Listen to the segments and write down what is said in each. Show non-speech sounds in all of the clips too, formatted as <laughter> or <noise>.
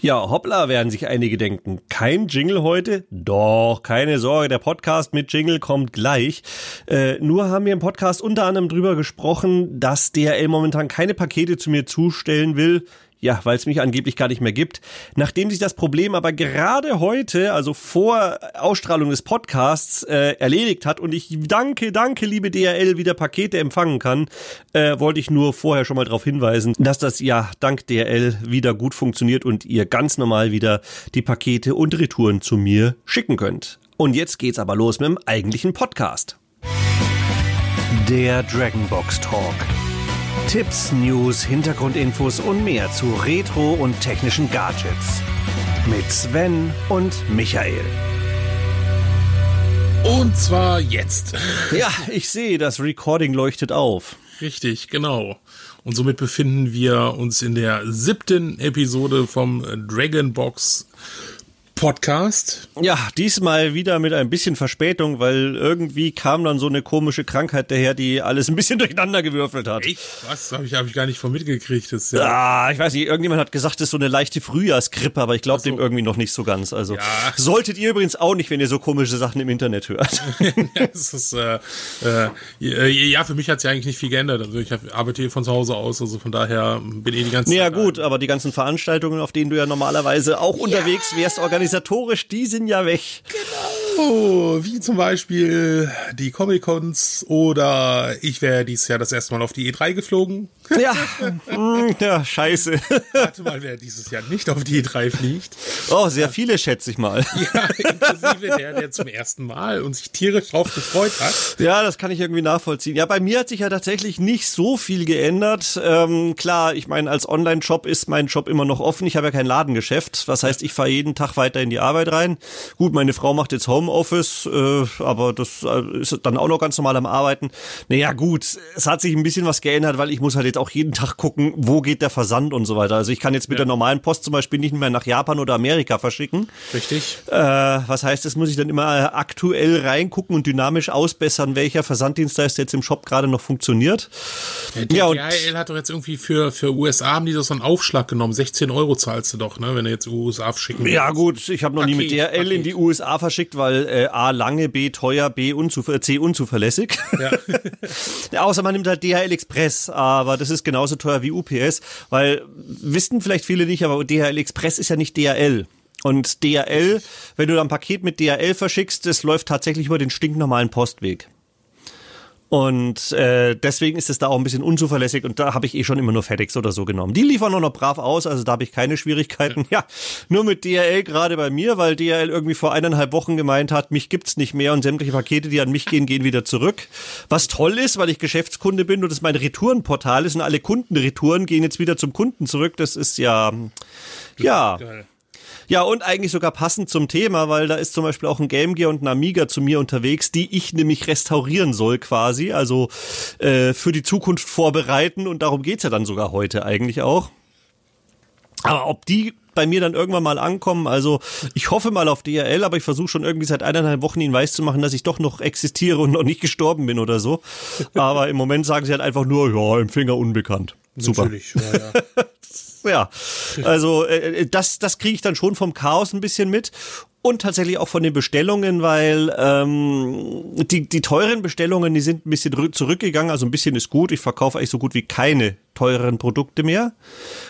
Ja, hoppla, werden sich einige denken. Kein Jingle heute? Doch, keine Sorge, der Podcast mit Jingle kommt gleich. Äh, nur haben wir im Podcast unter anderem drüber gesprochen, dass DRL momentan keine Pakete zu mir zustellen will. Ja, weil es mich angeblich gar nicht mehr gibt. Nachdem sich das Problem aber gerade heute, also vor Ausstrahlung des Podcasts, äh, erledigt hat und ich danke, danke, liebe DRL, wieder Pakete empfangen kann, äh, wollte ich nur vorher schon mal darauf hinweisen, dass das ja dank DRL wieder gut funktioniert und ihr ganz normal wieder die Pakete und Retouren zu mir schicken könnt. Und jetzt geht's aber los mit dem eigentlichen Podcast. Der Dragonbox Talk. Tipps, News, Hintergrundinfos und mehr zu Retro und technischen Gadgets. Mit Sven und Michael. Und zwar jetzt. Ja, ich sehe, das Recording leuchtet auf. Richtig, genau. Und somit befinden wir uns in der siebten Episode vom Dragonbox Podcast. Ja, diesmal wieder mit ein bisschen Verspätung, weil irgendwie kam dann so eine komische Krankheit daher, die alles ein bisschen <laughs> durcheinander gewürfelt hat. Echt? Was? Habe ich, hab ich gar nicht von mitgekriegt. Das ja. Ah, ich weiß nicht, irgendjemand hat gesagt, das ist so eine leichte Frühjahrsgrippe, aber ich glaube so. dem irgendwie noch nicht so ganz. Also ja. solltet ihr übrigens auch nicht, wenn ihr so komische Sachen im Internet hört. <laughs> ist, äh, äh, ja, für mich hat sich eigentlich nicht viel geändert. Also ich arbeite hier von zu Hause aus, also von daher bin ich die ganze Zeit. Ja gut, aber die ganzen Veranstaltungen, auf denen du ja normalerweise auch ja. unterwegs wärst, organisiert organisatorisch, die sind ja weg. Genau, wie zum Beispiel die Comic-Cons oder ich wäre dieses Jahr das erste Mal auf die E3 geflogen. <laughs> Ja, hm, ja, scheiße. Warte mal, wer dieses Jahr nicht auf die E3 fliegt. Oh, sehr viele, schätze ich mal. Ja, inklusive der, der zum ersten Mal und sich tierisch drauf gefreut hat. Ja, das kann ich irgendwie nachvollziehen. Ja, bei mir hat sich ja tatsächlich nicht so viel geändert. Ähm, klar, ich meine, als Online-Shop ist mein Job immer noch offen. Ich habe ja kein Ladengeschäft. Was heißt, ich fahre jeden Tag weiter in die Arbeit rein. Gut, meine Frau macht jetzt Homeoffice, äh, aber das äh, ist dann auch noch ganz normal am Arbeiten. Naja, gut, es hat sich ein bisschen was geändert, weil ich muss halt jetzt auch jeden Tag gucken, wo geht der Versand und so weiter. Also ich kann jetzt mit ja. der normalen Post zum Beispiel nicht mehr nach Japan oder Amerika verschicken. Richtig. Äh, was heißt, das muss ich dann immer aktuell reingucken und dynamisch ausbessern, welcher Versanddienstleister jetzt im Shop gerade noch funktioniert. Ja, und DHL hat doch jetzt irgendwie für, für USA haben die so einen Aufschlag genommen. 16 Euro zahlst du doch, ne, wenn du jetzt USA verschicken willst. Ja gut, ich habe noch Paket, nie mit DHL Paket. in die USA verschickt, weil äh, A lange, B teuer, B unzuver C unzuverlässig. <laughs> Ja. außer man nimmt halt DHL Express, aber das ist genauso teuer wie UPS, weil wissen vielleicht viele nicht, aber DHL Express ist ja nicht DHL. Und DHL, wenn du dann ein Paket mit DHL verschickst, das läuft tatsächlich über den stinknormalen Postweg. Und äh, deswegen ist es da auch ein bisschen unzuverlässig und da habe ich eh schon immer nur FedEx oder so genommen. Die liefern auch noch brav aus, also da habe ich keine Schwierigkeiten. Ja, nur mit DHL gerade bei mir, weil DHL irgendwie vor eineinhalb Wochen gemeint hat, mich gibt's nicht mehr und sämtliche Pakete, die an mich gehen, gehen wieder zurück. Was toll ist, weil ich Geschäftskunde bin und es mein Retourenportal ist und alle Kundenretouren gehen jetzt wieder zum Kunden zurück. Das ist ja, ja. Geil. Ja, und eigentlich sogar passend zum Thema, weil da ist zum Beispiel auch ein Game Gear und ein Amiga zu mir unterwegs, die ich nämlich restaurieren soll quasi, also äh, für die Zukunft vorbereiten und darum geht's ja dann sogar heute eigentlich auch. Aber ob die bei mir dann irgendwann mal ankommen. Also ich hoffe mal auf DRL, aber ich versuche schon irgendwie seit eineinhalb Wochen ihnen weiß zu machen, dass ich doch noch existiere und noch nicht gestorben bin oder so. Aber im Moment sagen sie halt einfach nur, ja, Empfänger unbekannt. Super. Natürlich, ja, ja. <laughs> ja. Also äh, das, das kriege ich dann schon vom Chaos ein bisschen mit und tatsächlich auch von den Bestellungen, weil ähm, die, die teuren Bestellungen, die sind ein bisschen zurückgegangen, also ein bisschen ist gut. Ich verkaufe eigentlich so gut wie keine teureren Produkte mehr,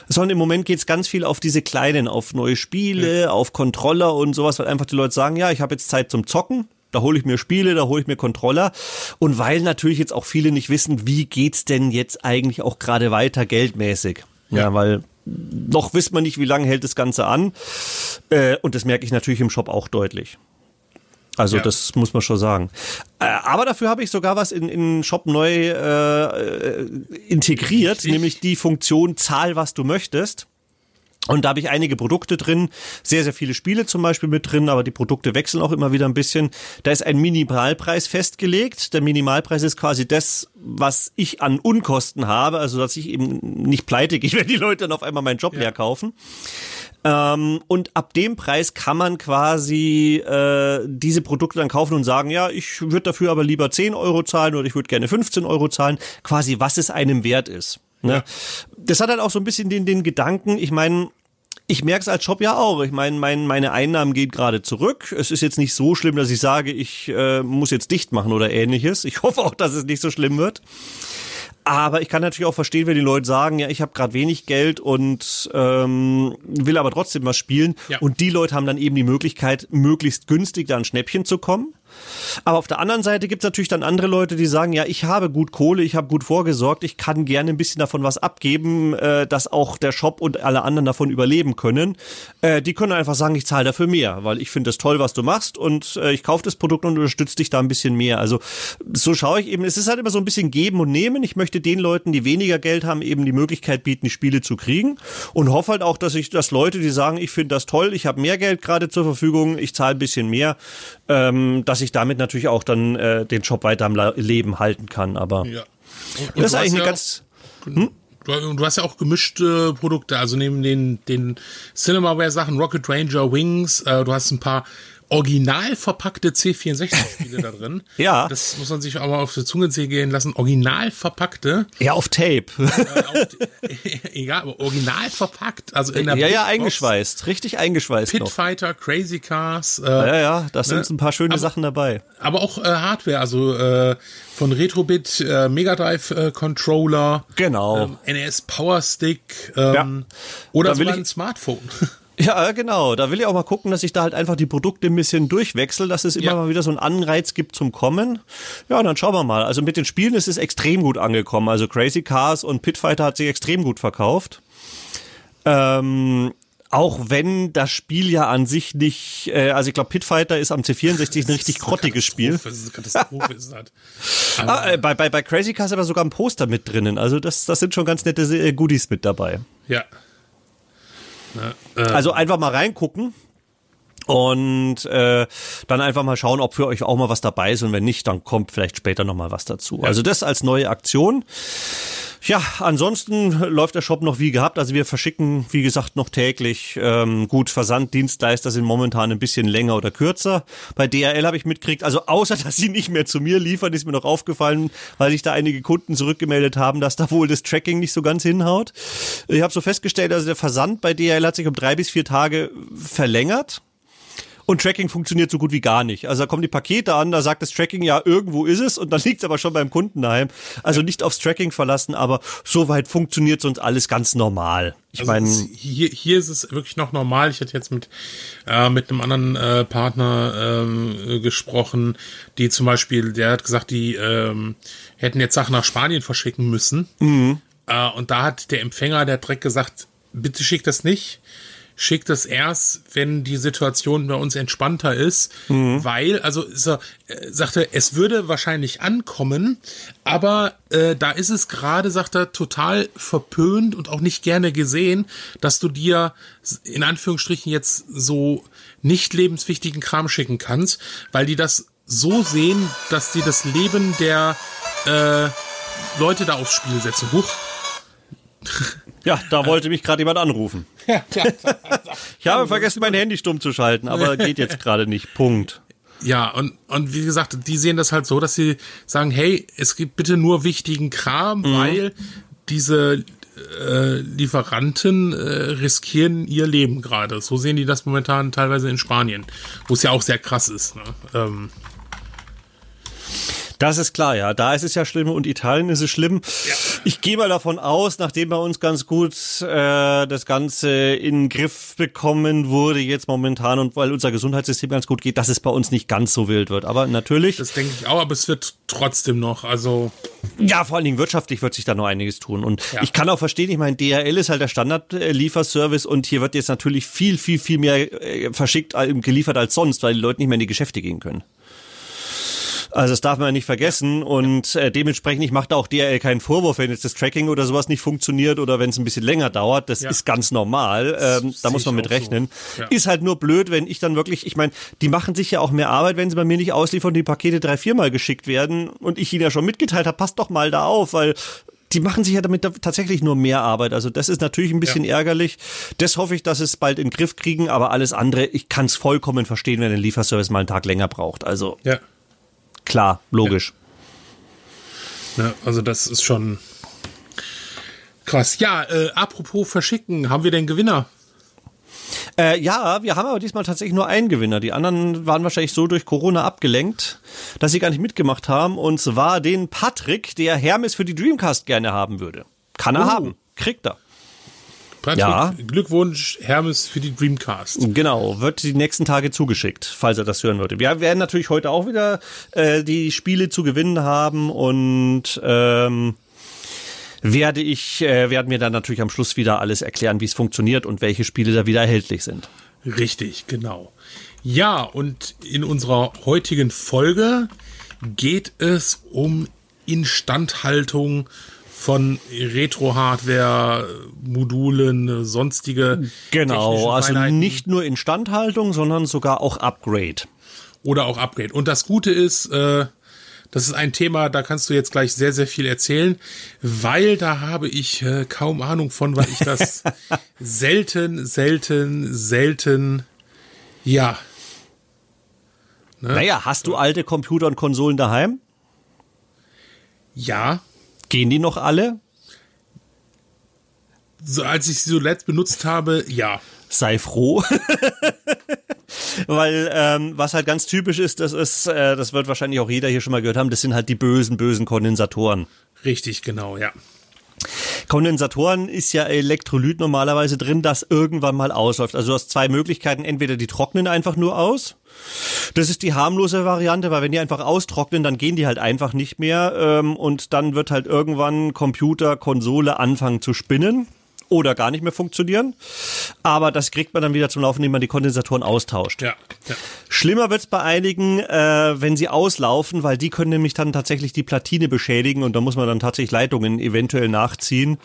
sondern im Moment geht's ganz viel auf diese kleinen, auf neue Spiele, ja. auf Controller und sowas, weil einfach die Leute sagen, ja, ich habe jetzt Zeit zum Zocken, da hole ich mir Spiele, da hole ich mir Controller. Und weil natürlich jetzt auch viele nicht wissen, wie geht's denn jetzt eigentlich auch gerade weiter geldmäßig. Ja, ja weil noch wissen wir nicht, wie lange hält das Ganze an. Äh, und das merke ich natürlich im Shop auch deutlich. Also ja. das muss man schon sagen. Äh, aber dafür habe ich sogar was in, in Shop neu äh, integriert, Richtig. nämlich die Funktion Zahl, was du möchtest. Und da habe ich einige Produkte drin, sehr, sehr viele Spiele zum Beispiel mit drin, aber die Produkte wechseln auch immer wieder ein bisschen. Da ist ein Minimalpreis festgelegt. Der Minimalpreis ist quasi das, was ich an Unkosten habe, also dass ich eben nicht pleite gehe, <laughs> wenn die Leute dann auf einmal meinen Job ja. leer kaufen. Ähm, und ab dem Preis kann man quasi äh, diese Produkte dann kaufen und sagen, ja, ich würde dafür aber lieber 10 Euro zahlen oder ich würde gerne 15 Euro zahlen, quasi was es einem wert ist. Ne? Ja. Das hat halt auch so ein bisschen den, den Gedanken, ich meine, ich merke es als Shop ja auch. Ich meine, mein, meine Einnahmen gehen gerade zurück. Es ist jetzt nicht so schlimm, dass ich sage, ich äh, muss jetzt dicht machen oder ähnliches. Ich <laughs> hoffe auch, dass es nicht so schlimm wird. Aber ich kann natürlich auch verstehen, wenn die Leute sagen, ja, ich habe gerade wenig Geld und ähm, will aber trotzdem was spielen. Ja. Und die Leute haben dann eben die Möglichkeit, möglichst günstig da ein Schnäppchen zu kommen. Aber auf der anderen Seite gibt es natürlich dann andere Leute, die sagen, ja, ich habe gut Kohle, ich habe gut vorgesorgt, ich kann gerne ein bisschen davon was abgeben, äh, dass auch der Shop und alle anderen davon überleben können. Äh, die können einfach sagen, ich zahle dafür mehr, weil ich finde es toll, was du machst und äh, ich kaufe das Produkt und unterstütze dich da ein bisschen mehr. Also so schaue ich eben, es ist halt immer so ein bisschen geben und nehmen. Ich möchte den Leuten, die weniger Geld haben, eben die Möglichkeit bieten, die Spiele zu kriegen und hoffe halt auch, dass ich, dass Leute, die sagen, ich finde das toll, ich habe mehr Geld gerade zur Verfügung, ich zahle ein bisschen mehr, ähm, dass ich damit natürlich auch dann äh, den Shop weiter am Leben halten kann. Aber ja. und, und das ist eigentlich eine ja ganz. Hm? Du, du, hast ja auch gemischte Produkte, also neben den, den Cinemaware-Sachen, Rocket Ranger, Wings, äh, du hast ein paar original verpackte C64-Spiele <laughs> da drin. Ja. Das muss man sich auch mal auf die Zunge gehen lassen. Original verpackte. Ja, auf Tape. Äh, auf, <laughs> egal, aber original verpackt. Also in der ja, ja, eingeschweißt. Richtig eingeschweißt. Pit noch. Fighter, Crazy Cars. Äh, ja, ja, da ne? sind ein paar schöne aber, Sachen dabei. Aber auch äh, Hardware, also äh, von Retrobit äh, Mega Drive äh, Controller. Genau. Ähm, NES Power Stick. Ähm, ja. Oder sogar ein Smartphone. <laughs> Ja, genau. Da will ich auch mal gucken, dass ich da halt einfach die Produkte ein bisschen durchwechsel, dass es immer ja. mal wieder so einen Anreiz gibt zum Kommen. Ja, und dann schauen wir mal. Also mit den Spielen ist es extrem gut angekommen. Also Crazy Cars und Pitfighter hat sich extrem gut verkauft. Ähm, auch wenn das Spiel ja an sich nicht, äh, also ich glaube, Pitfighter ist am C64 ein richtig grottiges Spiel. Das ist eine Katastrophe ist das. <laughs> ah, äh, bei, bei, bei Crazy Cars aber sogar ein Poster mit drinnen. Also das, das sind schon ganz nette äh, Goodies mit dabei. Ja. Also einfach mal reingucken und äh, dann einfach mal schauen, ob für euch auch mal was dabei ist und wenn nicht, dann kommt vielleicht später noch mal was dazu. Also das als neue Aktion. Ja, ansonsten läuft der Shop noch wie gehabt. Also wir verschicken, wie gesagt, noch täglich. Ähm, gut, Versanddienstleister sind momentan ein bisschen länger oder kürzer. Bei DRL habe ich mitgekriegt, also außer, <laughs> dass sie nicht mehr zu mir liefern, ist mir noch aufgefallen, weil sich da einige Kunden zurückgemeldet haben, dass da wohl das Tracking nicht so ganz hinhaut. Ich habe so festgestellt, also der Versand bei DRL hat sich um drei bis vier Tage verlängert. Und Tracking funktioniert so gut wie gar nicht. Also da kommen die Pakete an, da sagt das Tracking ja, irgendwo ist es und dann <laughs> liegt es aber schon beim Kunden daheim. Also nicht aufs Tracking verlassen, aber soweit funktioniert sonst alles ganz normal. Ich also meine, hier, hier ist es wirklich noch normal. Ich hatte jetzt mit äh, mit einem anderen äh, Partner ähm, gesprochen, die zum Beispiel, der hat gesagt, die ähm, hätten jetzt Sachen nach Spanien verschicken müssen. Mhm. Äh, und da hat der Empfänger, der Dreck gesagt, bitte schick das nicht schickt es erst, wenn die Situation bei uns entspannter ist, mhm. weil, also so, äh, sagt er, es würde wahrscheinlich ankommen, aber äh, da ist es gerade, sagt er, total verpönt und auch nicht gerne gesehen, dass du dir in Anführungsstrichen jetzt so nicht lebenswichtigen Kram schicken kannst, weil die das so sehen, dass die das Leben der äh, Leute da aufs Spiel setzen. Huch. Ja, da wollte mich gerade jemand anrufen. <laughs> ich habe vergessen, mein Handy stumm zu schalten, aber geht jetzt <laughs> gerade nicht. Punkt. Ja, und, und wie gesagt, die sehen das halt so, dass sie sagen, hey, es gibt bitte nur wichtigen Kram, mhm. weil diese äh, Lieferanten äh, riskieren ihr Leben gerade. So sehen die das momentan teilweise in Spanien, wo es ja auch sehr krass ist. Ne? Ähm, das ist klar, ja. Da ist es ja schlimm und Italien ist es schlimm. Ja. Ich gehe mal davon aus, nachdem bei uns ganz gut äh, das Ganze in den Griff bekommen wurde jetzt momentan und weil unser Gesundheitssystem ganz gut geht, dass es bei uns nicht ganz so wild wird. Aber natürlich. Das denke ich auch, aber es wird trotzdem noch, also. Ja, vor allen Dingen wirtschaftlich wird sich da noch einiges tun. Und ja. ich kann auch verstehen, ich meine, DHL ist halt der Standardlieferservice und hier wird jetzt natürlich viel, viel, viel mehr äh, verschickt, äh, geliefert als sonst, weil die Leute nicht mehr in die Geschäfte gehen können. Also das darf man ja nicht vergessen und äh, dementsprechend, ich mache da auch DRL keinen Vorwurf, wenn jetzt das Tracking oder sowas nicht funktioniert oder wenn es ein bisschen länger dauert. Das ja. ist ganz normal. Ähm, da muss man mit rechnen. So. Ja. Ist halt nur blöd, wenn ich dann wirklich, ich meine, die machen sich ja auch mehr Arbeit, wenn sie bei mir nicht ausliefern die Pakete drei, viermal geschickt werden und ich ihnen ja schon mitgeteilt habe, passt doch mal da auf, weil die machen sich ja damit tatsächlich nur mehr Arbeit. Also das ist natürlich ein bisschen ja. ärgerlich. Das hoffe ich, dass es bald in den Griff kriegen, aber alles andere, ich kann es vollkommen verstehen, wenn ein Lieferservice mal einen Tag länger braucht. Also ja. Klar, logisch. Ja. ja also das ist schon krass. Ja, äh, apropos verschicken, haben wir den Gewinner? Äh, ja, wir haben aber diesmal tatsächlich nur einen Gewinner. Die anderen waren wahrscheinlich so durch Corona abgelenkt, dass sie gar nicht mitgemacht haben. Und zwar den Patrick, der Hermes für die Dreamcast gerne haben würde. Kann er oh. haben. Kriegt er. Patrick, ja. Glückwunsch, Hermes, für die Dreamcast. Genau, wird die nächsten Tage zugeschickt, falls er das hören würde. Wir werden natürlich heute auch wieder äh, die Spiele zu gewinnen haben und ähm, werde ich, äh, werden mir dann natürlich am Schluss wieder alles erklären, wie es funktioniert und welche Spiele da wieder erhältlich sind. Richtig, genau. Ja, und in unserer heutigen Folge geht es um Instandhaltung von Retro-Hardware, Modulen, sonstige. Genau, also nicht nur Instandhaltung, sondern sogar auch Upgrade. Oder auch Upgrade. Und das Gute ist, äh, das ist ein Thema, da kannst du jetzt gleich sehr, sehr viel erzählen, weil da habe ich äh, kaum Ahnung von, weil ich das <laughs> selten, selten, selten, ja. Ne? Naja, hast du alte Computer und Konsolen daheim? Ja. Gehen die noch alle? So, als ich sie zuletzt benutzt habe, ja. Sei froh. <laughs> Weil ähm, was halt ganz typisch ist, das ist, äh, das wird wahrscheinlich auch jeder hier schon mal gehört haben, das sind halt die bösen, bösen Kondensatoren. Richtig, genau, ja. Kondensatoren ist ja Elektrolyt normalerweise drin, das irgendwann mal ausläuft. Also du hast zwei Möglichkeiten. Entweder die trocknen einfach nur aus. Das ist die harmlose Variante, weil wenn die einfach austrocknen, dann gehen die halt einfach nicht mehr ähm, und dann wird halt irgendwann Computer, Konsole anfangen zu spinnen oder gar nicht mehr funktionieren. Aber das kriegt man dann wieder zum Laufen, indem man die Kondensatoren austauscht. Ja, ja. Schlimmer wird's bei einigen, äh, wenn sie auslaufen, weil die können nämlich dann tatsächlich die Platine beschädigen und da muss man dann tatsächlich Leitungen eventuell nachziehen.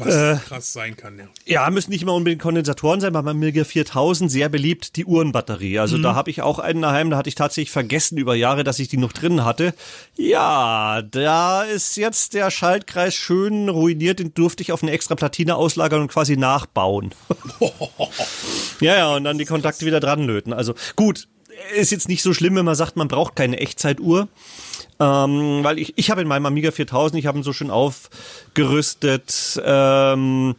Was äh, krass sein kann, ja. Ja, müssen nicht immer unbedingt Kondensatoren sein, aber beim Milger 4000 sehr beliebt die Uhrenbatterie. Also mhm. da habe ich auch einen daheim, da hatte ich tatsächlich vergessen über Jahre, dass ich die noch drin hatte. Ja, da ist jetzt der Schaltkreis schön ruiniert, den durfte ich auf eine extra Platine auslagern und quasi nachbauen. <laughs> ja, ja, und dann die Kontakte wieder dran löten. Also gut, ist jetzt nicht so schlimm, wenn man sagt, man braucht keine Echtzeituhr. Ähm, weil ich, ich habe in meinem Amiga 4000, ich habe ihn so schön aufgerüstet, ähm,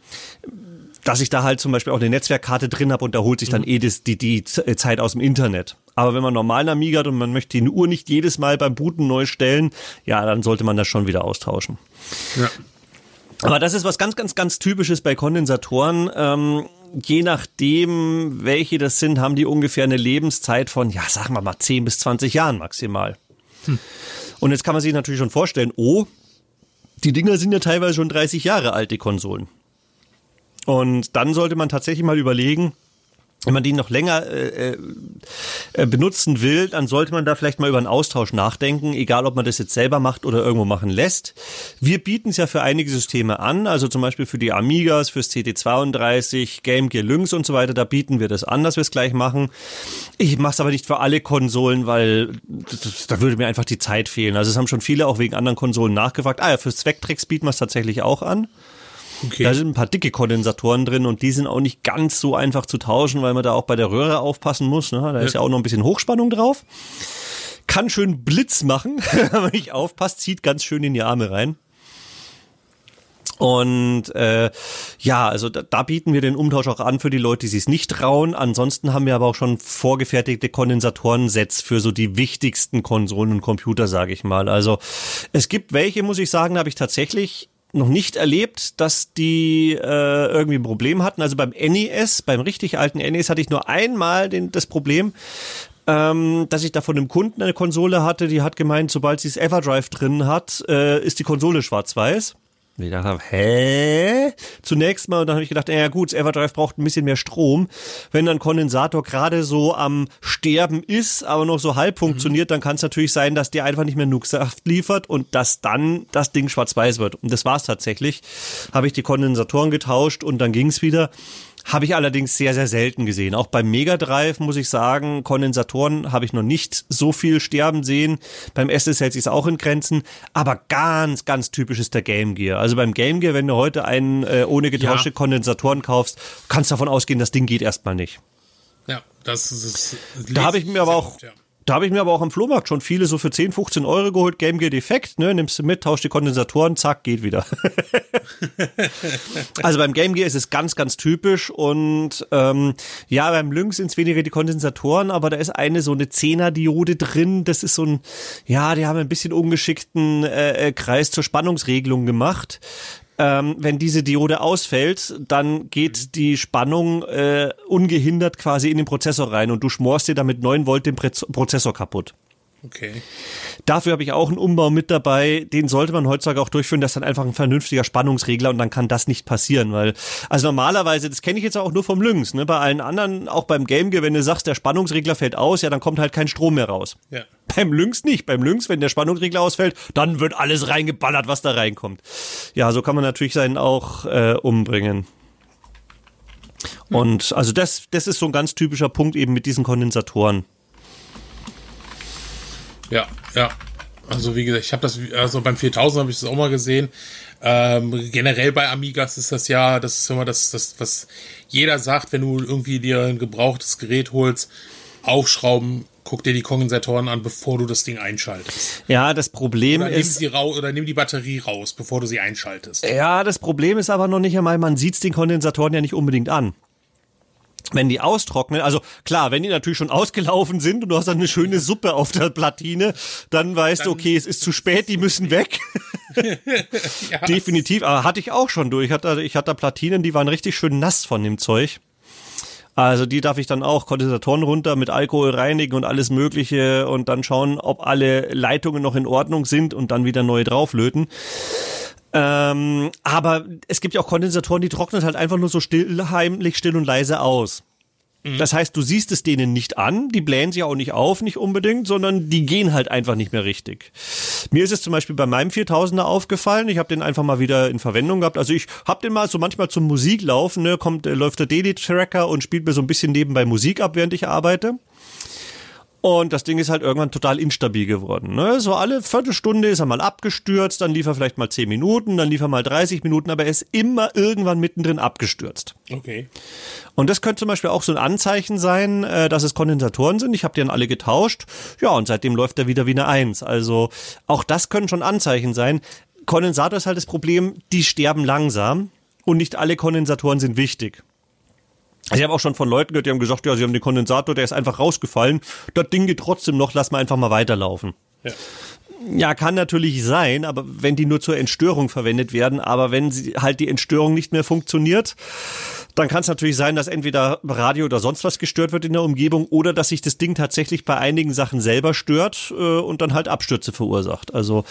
dass ich da halt zum Beispiel auch eine Netzwerkkarte drin habe und da holt sich dann mhm. eh das, die, die Zeit aus dem Internet. Aber wenn man normalen Amiga hat und man möchte die Uhr nicht jedes Mal beim Booten neu stellen, ja, dann sollte man das schon wieder austauschen. Ja. Aber das ist was ganz, ganz, ganz typisches bei Kondensatoren. Ähm, je nachdem, welche das sind, haben die ungefähr eine Lebenszeit von, ja, sagen wir mal 10 bis 20 Jahren maximal. Hm. Und jetzt kann man sich natürlich schon vorstellen, oh, die Dinger sind ja teilweise schon 30 Jahre alt, die Konsolen. Und dann sollte man tatsächlich mal überlegen, wenn man die noch länger äh, äh, benutzen will, dann sollte man da vielleicht mal über einen Austausch nachdenken, egal ob man das jetzt selber macht oder irgendwo machen lässt. Wir bieten es ja für einige Systeme an, also zum Beispiel für die Amigas, fürs CD32, Game Gear Lynx und so weiter, da bieten wir das an, dass wir es gleich machen. Ich mache es aber nicht für alle Konsolen, weil da würde mir einfach die Zeit fehlen. Also es haben schon viele auch wegen anderen Konsolen nachgefragt. Ah ja, fürs Zwecktricks bieten wir es tatsächlich auch an. Okay. Da sind ein paar dicke Kondensatoren drin und die sind auch nicht ganz so einfach zu tauschen, weil man da auch bei der Röhre aufpassen muss. Ne? Da ja. ist ja auch noch ein bisschen Hochspannung drauf. Kann schön Blitz machen, <laughs> wenn man nicht aufpasst, zieht ganz schön in die Arme rein. Und äh, ja, also da, da bieten wir den Umtausch auch an für die Leute, die sich nicht trauen. Ansonsten haben wir aber auch schon vorgefertigte Kondensatoren-Sets für so die wichtigsten Konsolen und Computer, sage ich mal. Also es gibt welche, muss ich sagen, habe ich tatsächlich noch nicht erlebt, dass die äh, irgendwie ein Problem hatten. Also beim NES, beim richtig alten NES hatte ich nur einmal den, das Problem, ähm, dass ich da von einem Kunden eine Konsole hatte, die hat gemeint, sobald sie das Everdrive drin hat, äh, ist die Konsole schwarz-weiß. Und ich dachte, hä? Zunächst mal, und dann habe ich gedacht, ja gut, Everdrive braucht ein bisschen mehr Strom. Wenn ein Kondensator gerade so am Sterben ist, aber noch so halb funktioniert, mhm. dann kann es natürlich sein, dass der einfach nicht mehr genug Saft liefert und dass dann das Ding schwarz-weiß wird. Und das war's tatsächlich. Habe ich die Kondensatoren getauscht und dann ging's wieder. Habe ich allerdings sehr, sehr selten gesehen. Auch beim Mega Drive muss ich sagen, Kondensatoren habe ich noch nicht so viel sterben sehen. Beim SS hält sich auch in Grenzen. Aber ganz, ganz typisch ist der Game Gear. Also beim Game Gear, wenn du heute einen äh, ohne getauschte ja. Kondensatoren kaufst, kannst du davon ausgehen, das Ding geht erstmal nicht. Ja, das ist. Da habe ich mir aber auch. Ja Da habe ich mir aber auch am Flohmarkt schon viele so für 10, 15 Euro geholt. Game Gear defekt, ne? Nimmst du mit, tauscht die Kondensatoren, zack, geht wieder. <laughs> also beim Game Gear ist es ganz, ganz typisch und ähm, ja, beim Lynx sind es weniger die Kondensatoren, aber da ist eine so eine Zehner-Diode drin. Das ist so ein, ja, die haben ein bisschen ungeschickten äh, äh Kreis zur Spannungsregelung gemacht ähm, wenn diese Diode ausfällt, dann geht die Spannung äh, ungehindert quasi in den Prozessor rein und du schmorst dir damit 9 Volt den Prozessor kaputt. Okay. Dafür habe ich auch einen Umbau mit dabei. Den sollte man heutzutage auch durchführen. Das ist dann einfach ein vernünftiger Spannungsregler und dann kann das nicht passieren, weil also normalerweise, das kenne ich jetzt auch nur vom Lynx. Ne? Bei allen anderen, auch beim Game Gear, wenn du sagst, der Spannungsregler fällt aus, ja, dann kommt halt kein Strom mehr raus. Ja. Beim Lynx nicht. Beim Lynx, wenn der Spannungsregler ausfällt, dann wird alles reingeballert, was da reinkommt. Ja, so kann man natürlich seinen auch äh, umbringen. Und also das, das ist so ein ganz typischer Punkt eben mit diesen Kondensatoren. Ja, ja. Also wie gesagt, ich habe das, also beim 4000 habe ich das auch mal gesehen. Ähm, generell bei Amigas ist das ja, das ist immer das, das, was jeder sagt, wenn du irgendwie dir ein gebrauchtes Gerät holst, aufschrauben, guck dir die Kondensatoren an, bevor du das Ding einschaltest. Ja, das Problem oder ist. Nimm sie raus, oder nimm die Batterie raus, bevor du sie einschaltest. Ja, das Problem ist aber noch nicht einmal, man sieht den Kondensatoren ja nicht unbedingt an wenn die austrocknen, also klar, wenn die natürlich schon <laughs> ausgelaufen sind und du hast dann eine schöne Suppe auf der Platine, dann weißt dann du, okay, es ist zu spät, die müssen weg. <laughs> ja, Definitiv, aber hatte ich auch schon durch. Ich hatte, ich hatte Platinen, die waren richtig schön nass von dem Zeug. Also die darf ich dann auch Kondensatoren runter mit Alkohol reinigen und alles Mögliche und dann schauen, ob alle Leitungen noch in Ordnung sind und dann wieder neu drauflöten. Ähm, aber es gibt ja auch Kondensatoren, die trocknen halt einfach nur so still, heimlich, still und leise aus. Mhm. Das heißt, du siehst es denen nicht an, die blähen sich auch nicht auf, nicht unbedingt, sondern die gehen halt einfach nicht mehr richtig. Mir ist es zum Beispiel bei meinem 4000er aufgefallen, ich habe den einfach mal wieder in Verwendung gehabt. Also ich habe den mal so manchmal zum Musik laufen, ne, kommt, äh, läuft der Daily-Tracker und spielt mir so ein bisschen nebenbei Musik ab, während ich arbeite. Und das Ding ist halt irgendwann total instabil geworden. Ne? So alle Viertelstunde ist er mal abgestürzt, dann lief er vielleicht mal 10 Minuten, dann lief er mal 30 Minuten, aber er ist immer irgendwann mittendrin abgestürzt. Okay. Und das könnte zum Beispiel auch so ein Anzeichen sein, äh, dass es Kondensatoren sind. Ich habe die dann alle getauscht. Ja, und seitdem läuft er wieder wie eine Eins. Also auch das können schon Anzeichen sein. Kondensator ist halt das Problem, die sterben langsam und nicht alle Kondensatoren sind wichtig. Ich habe auch schon von Leuten gehört, die haben gesagt, ja, sie haben den Kondensator, der ist einfach rausgefallen. Das Ding geht trotzdem noch, lass mal einfach mal weiterlaufen. Ja. Ja, kann natürlich sein, aber wenn die nur zur Entstörung verwendet werden, aber wenn sie halt die Entstörung nicht mehr funktioniert, dann kann es natürlich sein, dass entweder Radio oder sonst was gestört wird in der Umgebung oder dass sich das Ding tatsächlich bei einigen Sachen selber stört äh, und dann halt Abstürze verursacht. Also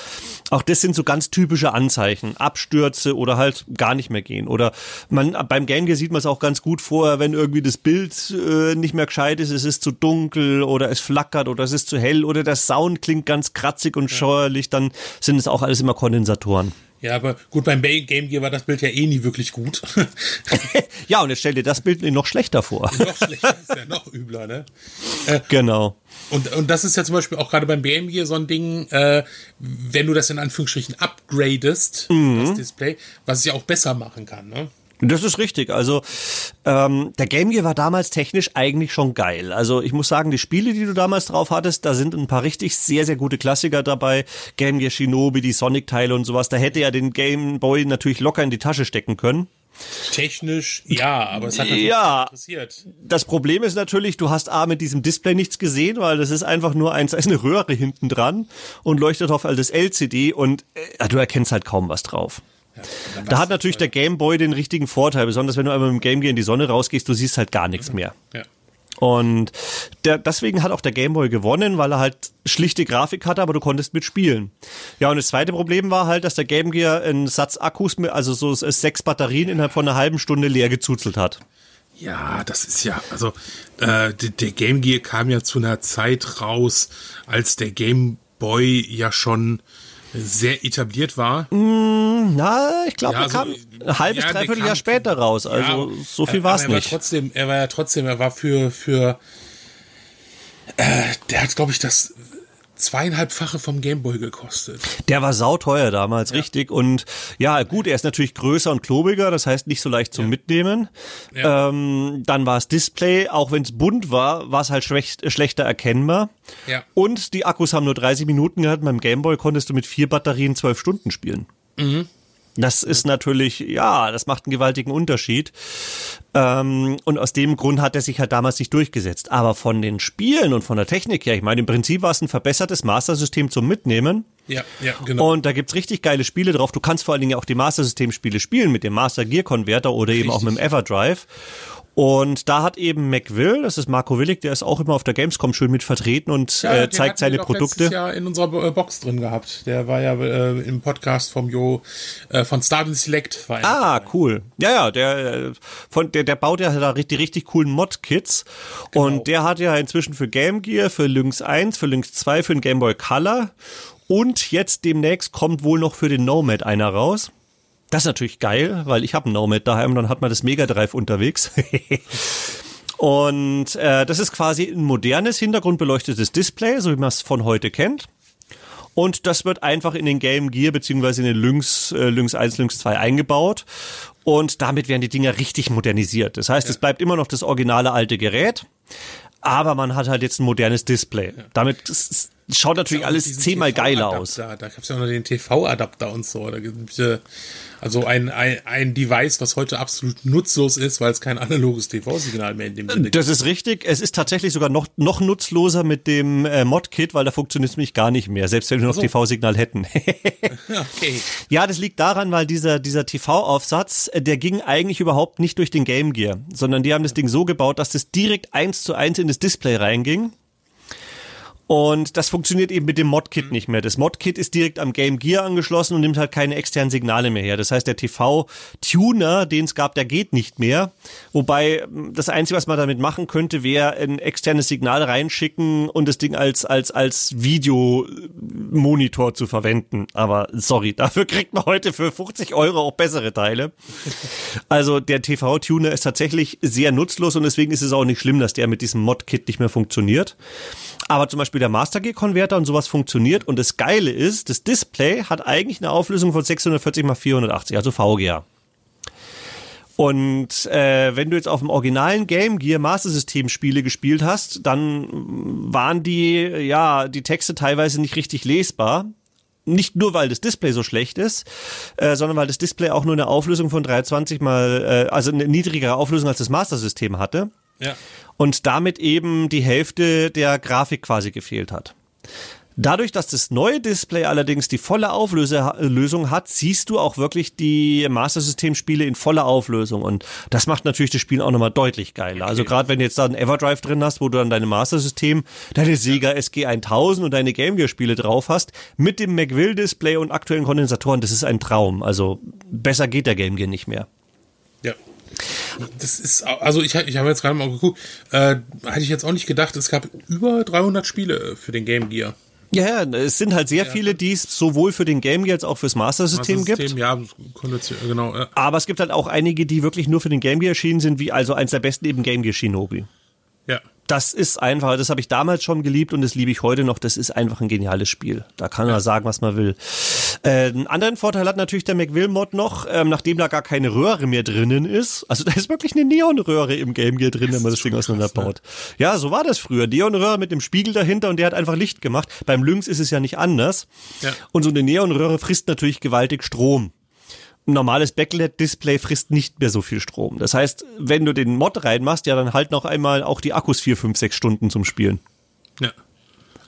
auch das sind so ganz typische Anzeichen. Abstürze oder halt gar nicht mehr gehen. Oder man beim Game Gear sieht man es auch ganz gut vorher, wenn irgendwie das Bild äh, nicht mehr gescheit ist, es ist zu dunkel oder es flackert oder es ist zu hell oder der Sound klingt ganz kratzig und scheuerlich, dann sind es auch alles immer Kondensatoren. Ja, aber gut, beim Game Gear war das Bild ja eh nie wirklich gut. <laughs> <laughs> ja, und jetzt stell dir das Bild noch schlechter vor. noch schlechter, ist ja noch übler, ne? Äh, genau. Und, und das ist ja zum Beispiel auch gerade beim Game Gear so ein Ding, äh, wenn du das in Anführungsstrichen upgradest, mhm. das Display, was es ja auch besser machen kann, ne? Das ist richtig. Also ähm, der Game Gear war damals technisch eigentlich schon geil. Also ich muss sagen, die Spiele, die du damals drauf hattest, da sind ein paar richtig sehr, sehr gute Klassiker dabei. Game Gear Shinobi, die Sonic-Teile und sowas. Da hätte er den Game Boy natürlich locker in die Tasche stecken können. Technisch ja, aber es hat natürlich ja, interessiert. Das Problem ist natürlich, du hast A mit diesem Display nichts gesehen, weil das ist einfach nur eins, ist <laughs> eine Röhre hinten dran und leuchtet auf altes LCD und äh, du erkennst halt kaum was drauf. Ja, da hat natürlich der Game Boy den richtigen Vorteil, besonders wenn du einmal mit dem Game Gear in die Sonne rausgehst, du siehst halt gar nichts mehr. Ja. Und der, deswegen hat auch der Game Boy gewonnen, weil er halt schlichte Grafik hatte, aber du konntest mitspielen. Ja, und das zweite Problem war halt, dass der Game Gear einen Satz Akkus, mit, also so sechs Batterien innerhalb von einer halben Stunde leer gezuzelt hat. Ja, das ist ja, also äh, der Game Gear kam ja zu einer Zeit raus, als der Game Boy ja schon sehr etabliert war. Mm, na, ich glaube, ja, er kam so, ein halbes, ja, dreiviertel Jahr später raus. Also ja, so viel war es nicht. Trotzdem, er war ja trotzdem, er war für, für äh, der hat, glaube ich, das zweieinhalbfache vom Gameboy gekostet. Der war sauteuer damals, ja. richtig. Und ja, gut, er ist natürlich größer und klobiger, das heißt nicht so leicht zum ja. Mitnehmen. Ja. Ähm, dann war es Display, auch wenn es bunt war, war es halt schlecht, schlechter erkennbar. Ja. Und die Akkus haben nur 30 Minuten gehabt. Beim Gameboy konntest du mit vier Batterien zwölf Stunden spielen. Mhm. Das ist natürlich, ja, das macht einen gewaltigen Unterschied. Ähm, und aus dem Grund hat er sich halt damals nicht durchgesetzt. Aber von den Spielen und von der Technik her, ich meine, im Prinzip war es ein verbessertes Master-System zum Mitnehmen. Ja, ja, genau. Und da gibt's richtig geile Spiele drauf. Du kannst vor allen Dingen auch die Master-System-Spiele spielen mit dem Master Gear Converter oder richtig. eben auch mit dem Everdrive. Und da hat eben McWill, das ist Marco Willig, der ist auch immer auf der Gamescom schön mit vertreten und ja, äh, zeigt seine wir Produkte. Ja, in unserer äh, Box drin gehabt. Der war ja äh, im Podcast vom Jo äh, von Start Select. War ah, dabei. cool. Ja, ja, der äh, von der der baut ja da richtig richtig coolen Mod-Kits genau. und der hat ja inzwischen für Game Gear, für Lynx 1, für Lynx 2, für den Game Boy Color und jetzt demnächst kommt wohl noch für den Nomad einer raus. Das ist natürlich geil, weil ich habe einen Nomad daheim, dann hat man das Mega Drive unterwegs. <laughs> Und äh, das ist quasi ein modernes, hintergrundbeleuchtetes Display, so wie man es von heute kennt. Und das wird einfach in den Game Gear beziehungsweise in den Lynx, äh, Lynx 1, Lynx 2 eingebaut. Und damit werden die Dinger richtig modernisiert. Das heißt, ja. es bleibt immer noch das originale alte Gerät, aber man hat halt jetzt ein modernes Display. Ja. Damit schaut natürlich alles zehnmal geiler aus. Da gab es ja auch noch den TV-Adapter und so. Also ein, ein, ein Device, was heute absolut nutzlos ist, weil es kein analoges TV-Signal mehr in dem Sinne gibt. Das ist richtig. Es ist tatsächlich sogar noch, noch nutzloser mit dem äh, Mod-Kit, weil da funktioniert es nämlich gar nicht mehr, selbst wenn wir noch so. TV-Signal hätten. <laughs> okay. Ja, das liegt daran, weil dieser, dieser TV-Aufsatz, äh, der ging eigentlich überhaupt nicht durch den Game Gear, sondern die haben das Ding so gebaut, dass das direkt eins zu eins in das Display reinging. Und das funktioniert eben mit dem Mod-Kit mhm. nicht mehr. Das Mod-Kit ist direkt am Game Gear angeschlossen und nimmt halt keine externen Signale mehr her. Das heißt, der TV-Tuner, den es gab, der geht nicht mehr. Wobei das Einzige, was man damit machen könnte, wäre ein externes Signal reinschicken und das Ding als, als, als Videomonitor zu verwenden. Aber sorry, <laughs> dafür kriegt man heute für 50 Euro auch bessere Teile. <laughs> Also der TV-Tuner ist tatsächlich sehr nutzlos und deswegen ist es auch nicht schlimm, dass der mit diesem Mod-Kit nicht mehr funktioniert. Aber zum Beispiel der Master G-Konverter und sowas funktioniert. Und das Geile ist, das Display hat eigentlich eine Auflösung von 640 x 480, also VGA. Und äh, wenn du jetzt auf dem originalen Game Gear Master System Spiele gespielt hast, dann waren die ja die Texte teilweise nicht richtig lesbar. Nicht nur, weil das Display so schlecht ist, äh, sondern weil das Display auch nur eine Auflösung von 320 mal, äh, also eine niedrigere Auflösung als das Master System hatte. Ja und damit eben die Hälfte der Grafik quasi gefehlt hat. Dadurch, dass das neue Display allerdings die volle Auflösung hat, siehst du auch wirklich die Master System Spiele in voller Auflösung und das macht natürlich das Spiel auch nochmal deutlich geiler. Also gerade wenn du jetzt da einen Everdrive drin hast, wo du dann deine Master System, deine Sega SG 1000 und deine Game Gear Spiele drauf hast, mit dem McVill Display und aktuellen Kondensatoren, das ist ein Traum. Also besser geht der Game Gear nicht mehr. Das ist, also ich, ich habe jetzt gerade mal geguckt, äh, hatte ich jetzt auch nicht gedacht, es gab über 300 Spiele für den Game Gear. Ja, ja, es sind halt sehr ja. viele, die es sowohl für den Game Gear als auch fürs Master System, Master -System gibt. Ja, genau. Ja. Aber es gibt halt auch einige, die wirklich nur für den Game Gear erschienen sind, wie also eins der besten eben Game Gear Shinobi. Das ist einfach, das habe ich damals schon geliebt und das liebe ich heute noch. Das ist einfach ein geniales Spiel. Da kann man sagen, was man will. Äh, einen anderen Vorteil hat natürlich der McWill-Mod noch, ähm, nachdem da gar keine Röhre mehr drinnen ist. Also da ist wirklich eine Neonröhre im Game Gear drin, wenn man das Ding auseinanderbaut. Ne? Ja, so war das früher. Neonröhre mit dem Spiegel dahinter und der hat einfach Licht gemacht. Beim Lynx ist es ja nicht anders. Ja. Und so eine Neonröhre frisst natürlich gewaltig Strom ein normales Backlit-Display frisst nicht mehr so viel Strom. Das heißt, wenn du den Mod reinmachst, ja, dann halt noch einmal auch die Akkus vier, fünf, sechs Stunden zum Spielen. Ja.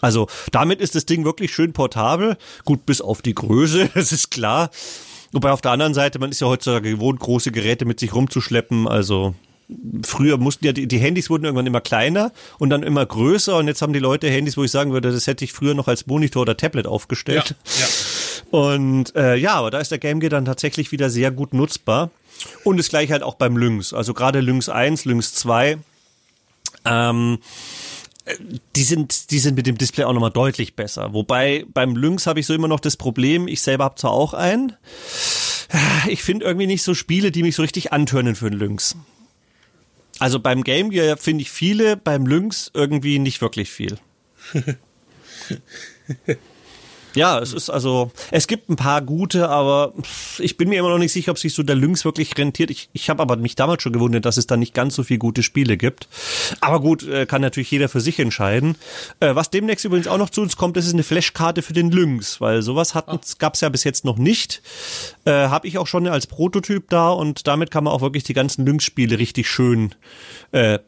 Also damit ist das Ding wirklich schön portabel. Gut, bis auf die Größe, <laughs> das ist klar. Wobei auf der anderen Seite, man ist ja heutzutage gewohnt, große Geräte mit sich rumzuschleppen. Also früher mussten ja die, die, Handys wurden irgendwann immer kleiner und dann immer größer und jetzt haben die Leute Handys, wo ich sagen würde, das hätte ich früher noch als Monitor oder Tablet aufgestellt. Ja, ja. Und äh, ja, aber da ist der Game Gear dann tatsächlich wieder sehr gut nutzbar. Und das gleiche halt auch beim Lynx. Also gerade Lynx 1, Lynx 2. Ähm, die sind, die sind mit dem Display auch nochmal deutlich besser. Wobei beim Lynx habe ich so immer noch das Problem, ich selber habe zwar auch einen, ich finde irgendwie nicht so Spiele, die mich so richtig antörnen für den Lynx. Also beim Game Gear finde ich viele, beim Lynx irgendwie nicht wirklich viel. <laughs> Ja, es ist also, es gibt ein paar gute, aber ich bin mir immer noch nicht sicher, ob sich so der Lynx wirklich rentiert. Ich, ich habe aber mich damals schon gewundert, dass es da nicht ganz so viele gute Spiele gibt. Aber gut, äh, kann natürlich jeder für sich entscheiden. Äh, was demnächst übrigens auch noch zu uns kommt, ist eine Flashkarte für den Lynx, weil sowas ah. gab es ja bis jetzt noch nicht. Äh, habe ich auch schon als Prototyp da und damit kann man auch wirklich die ganzen Lynx-Spiele richtig schön äh,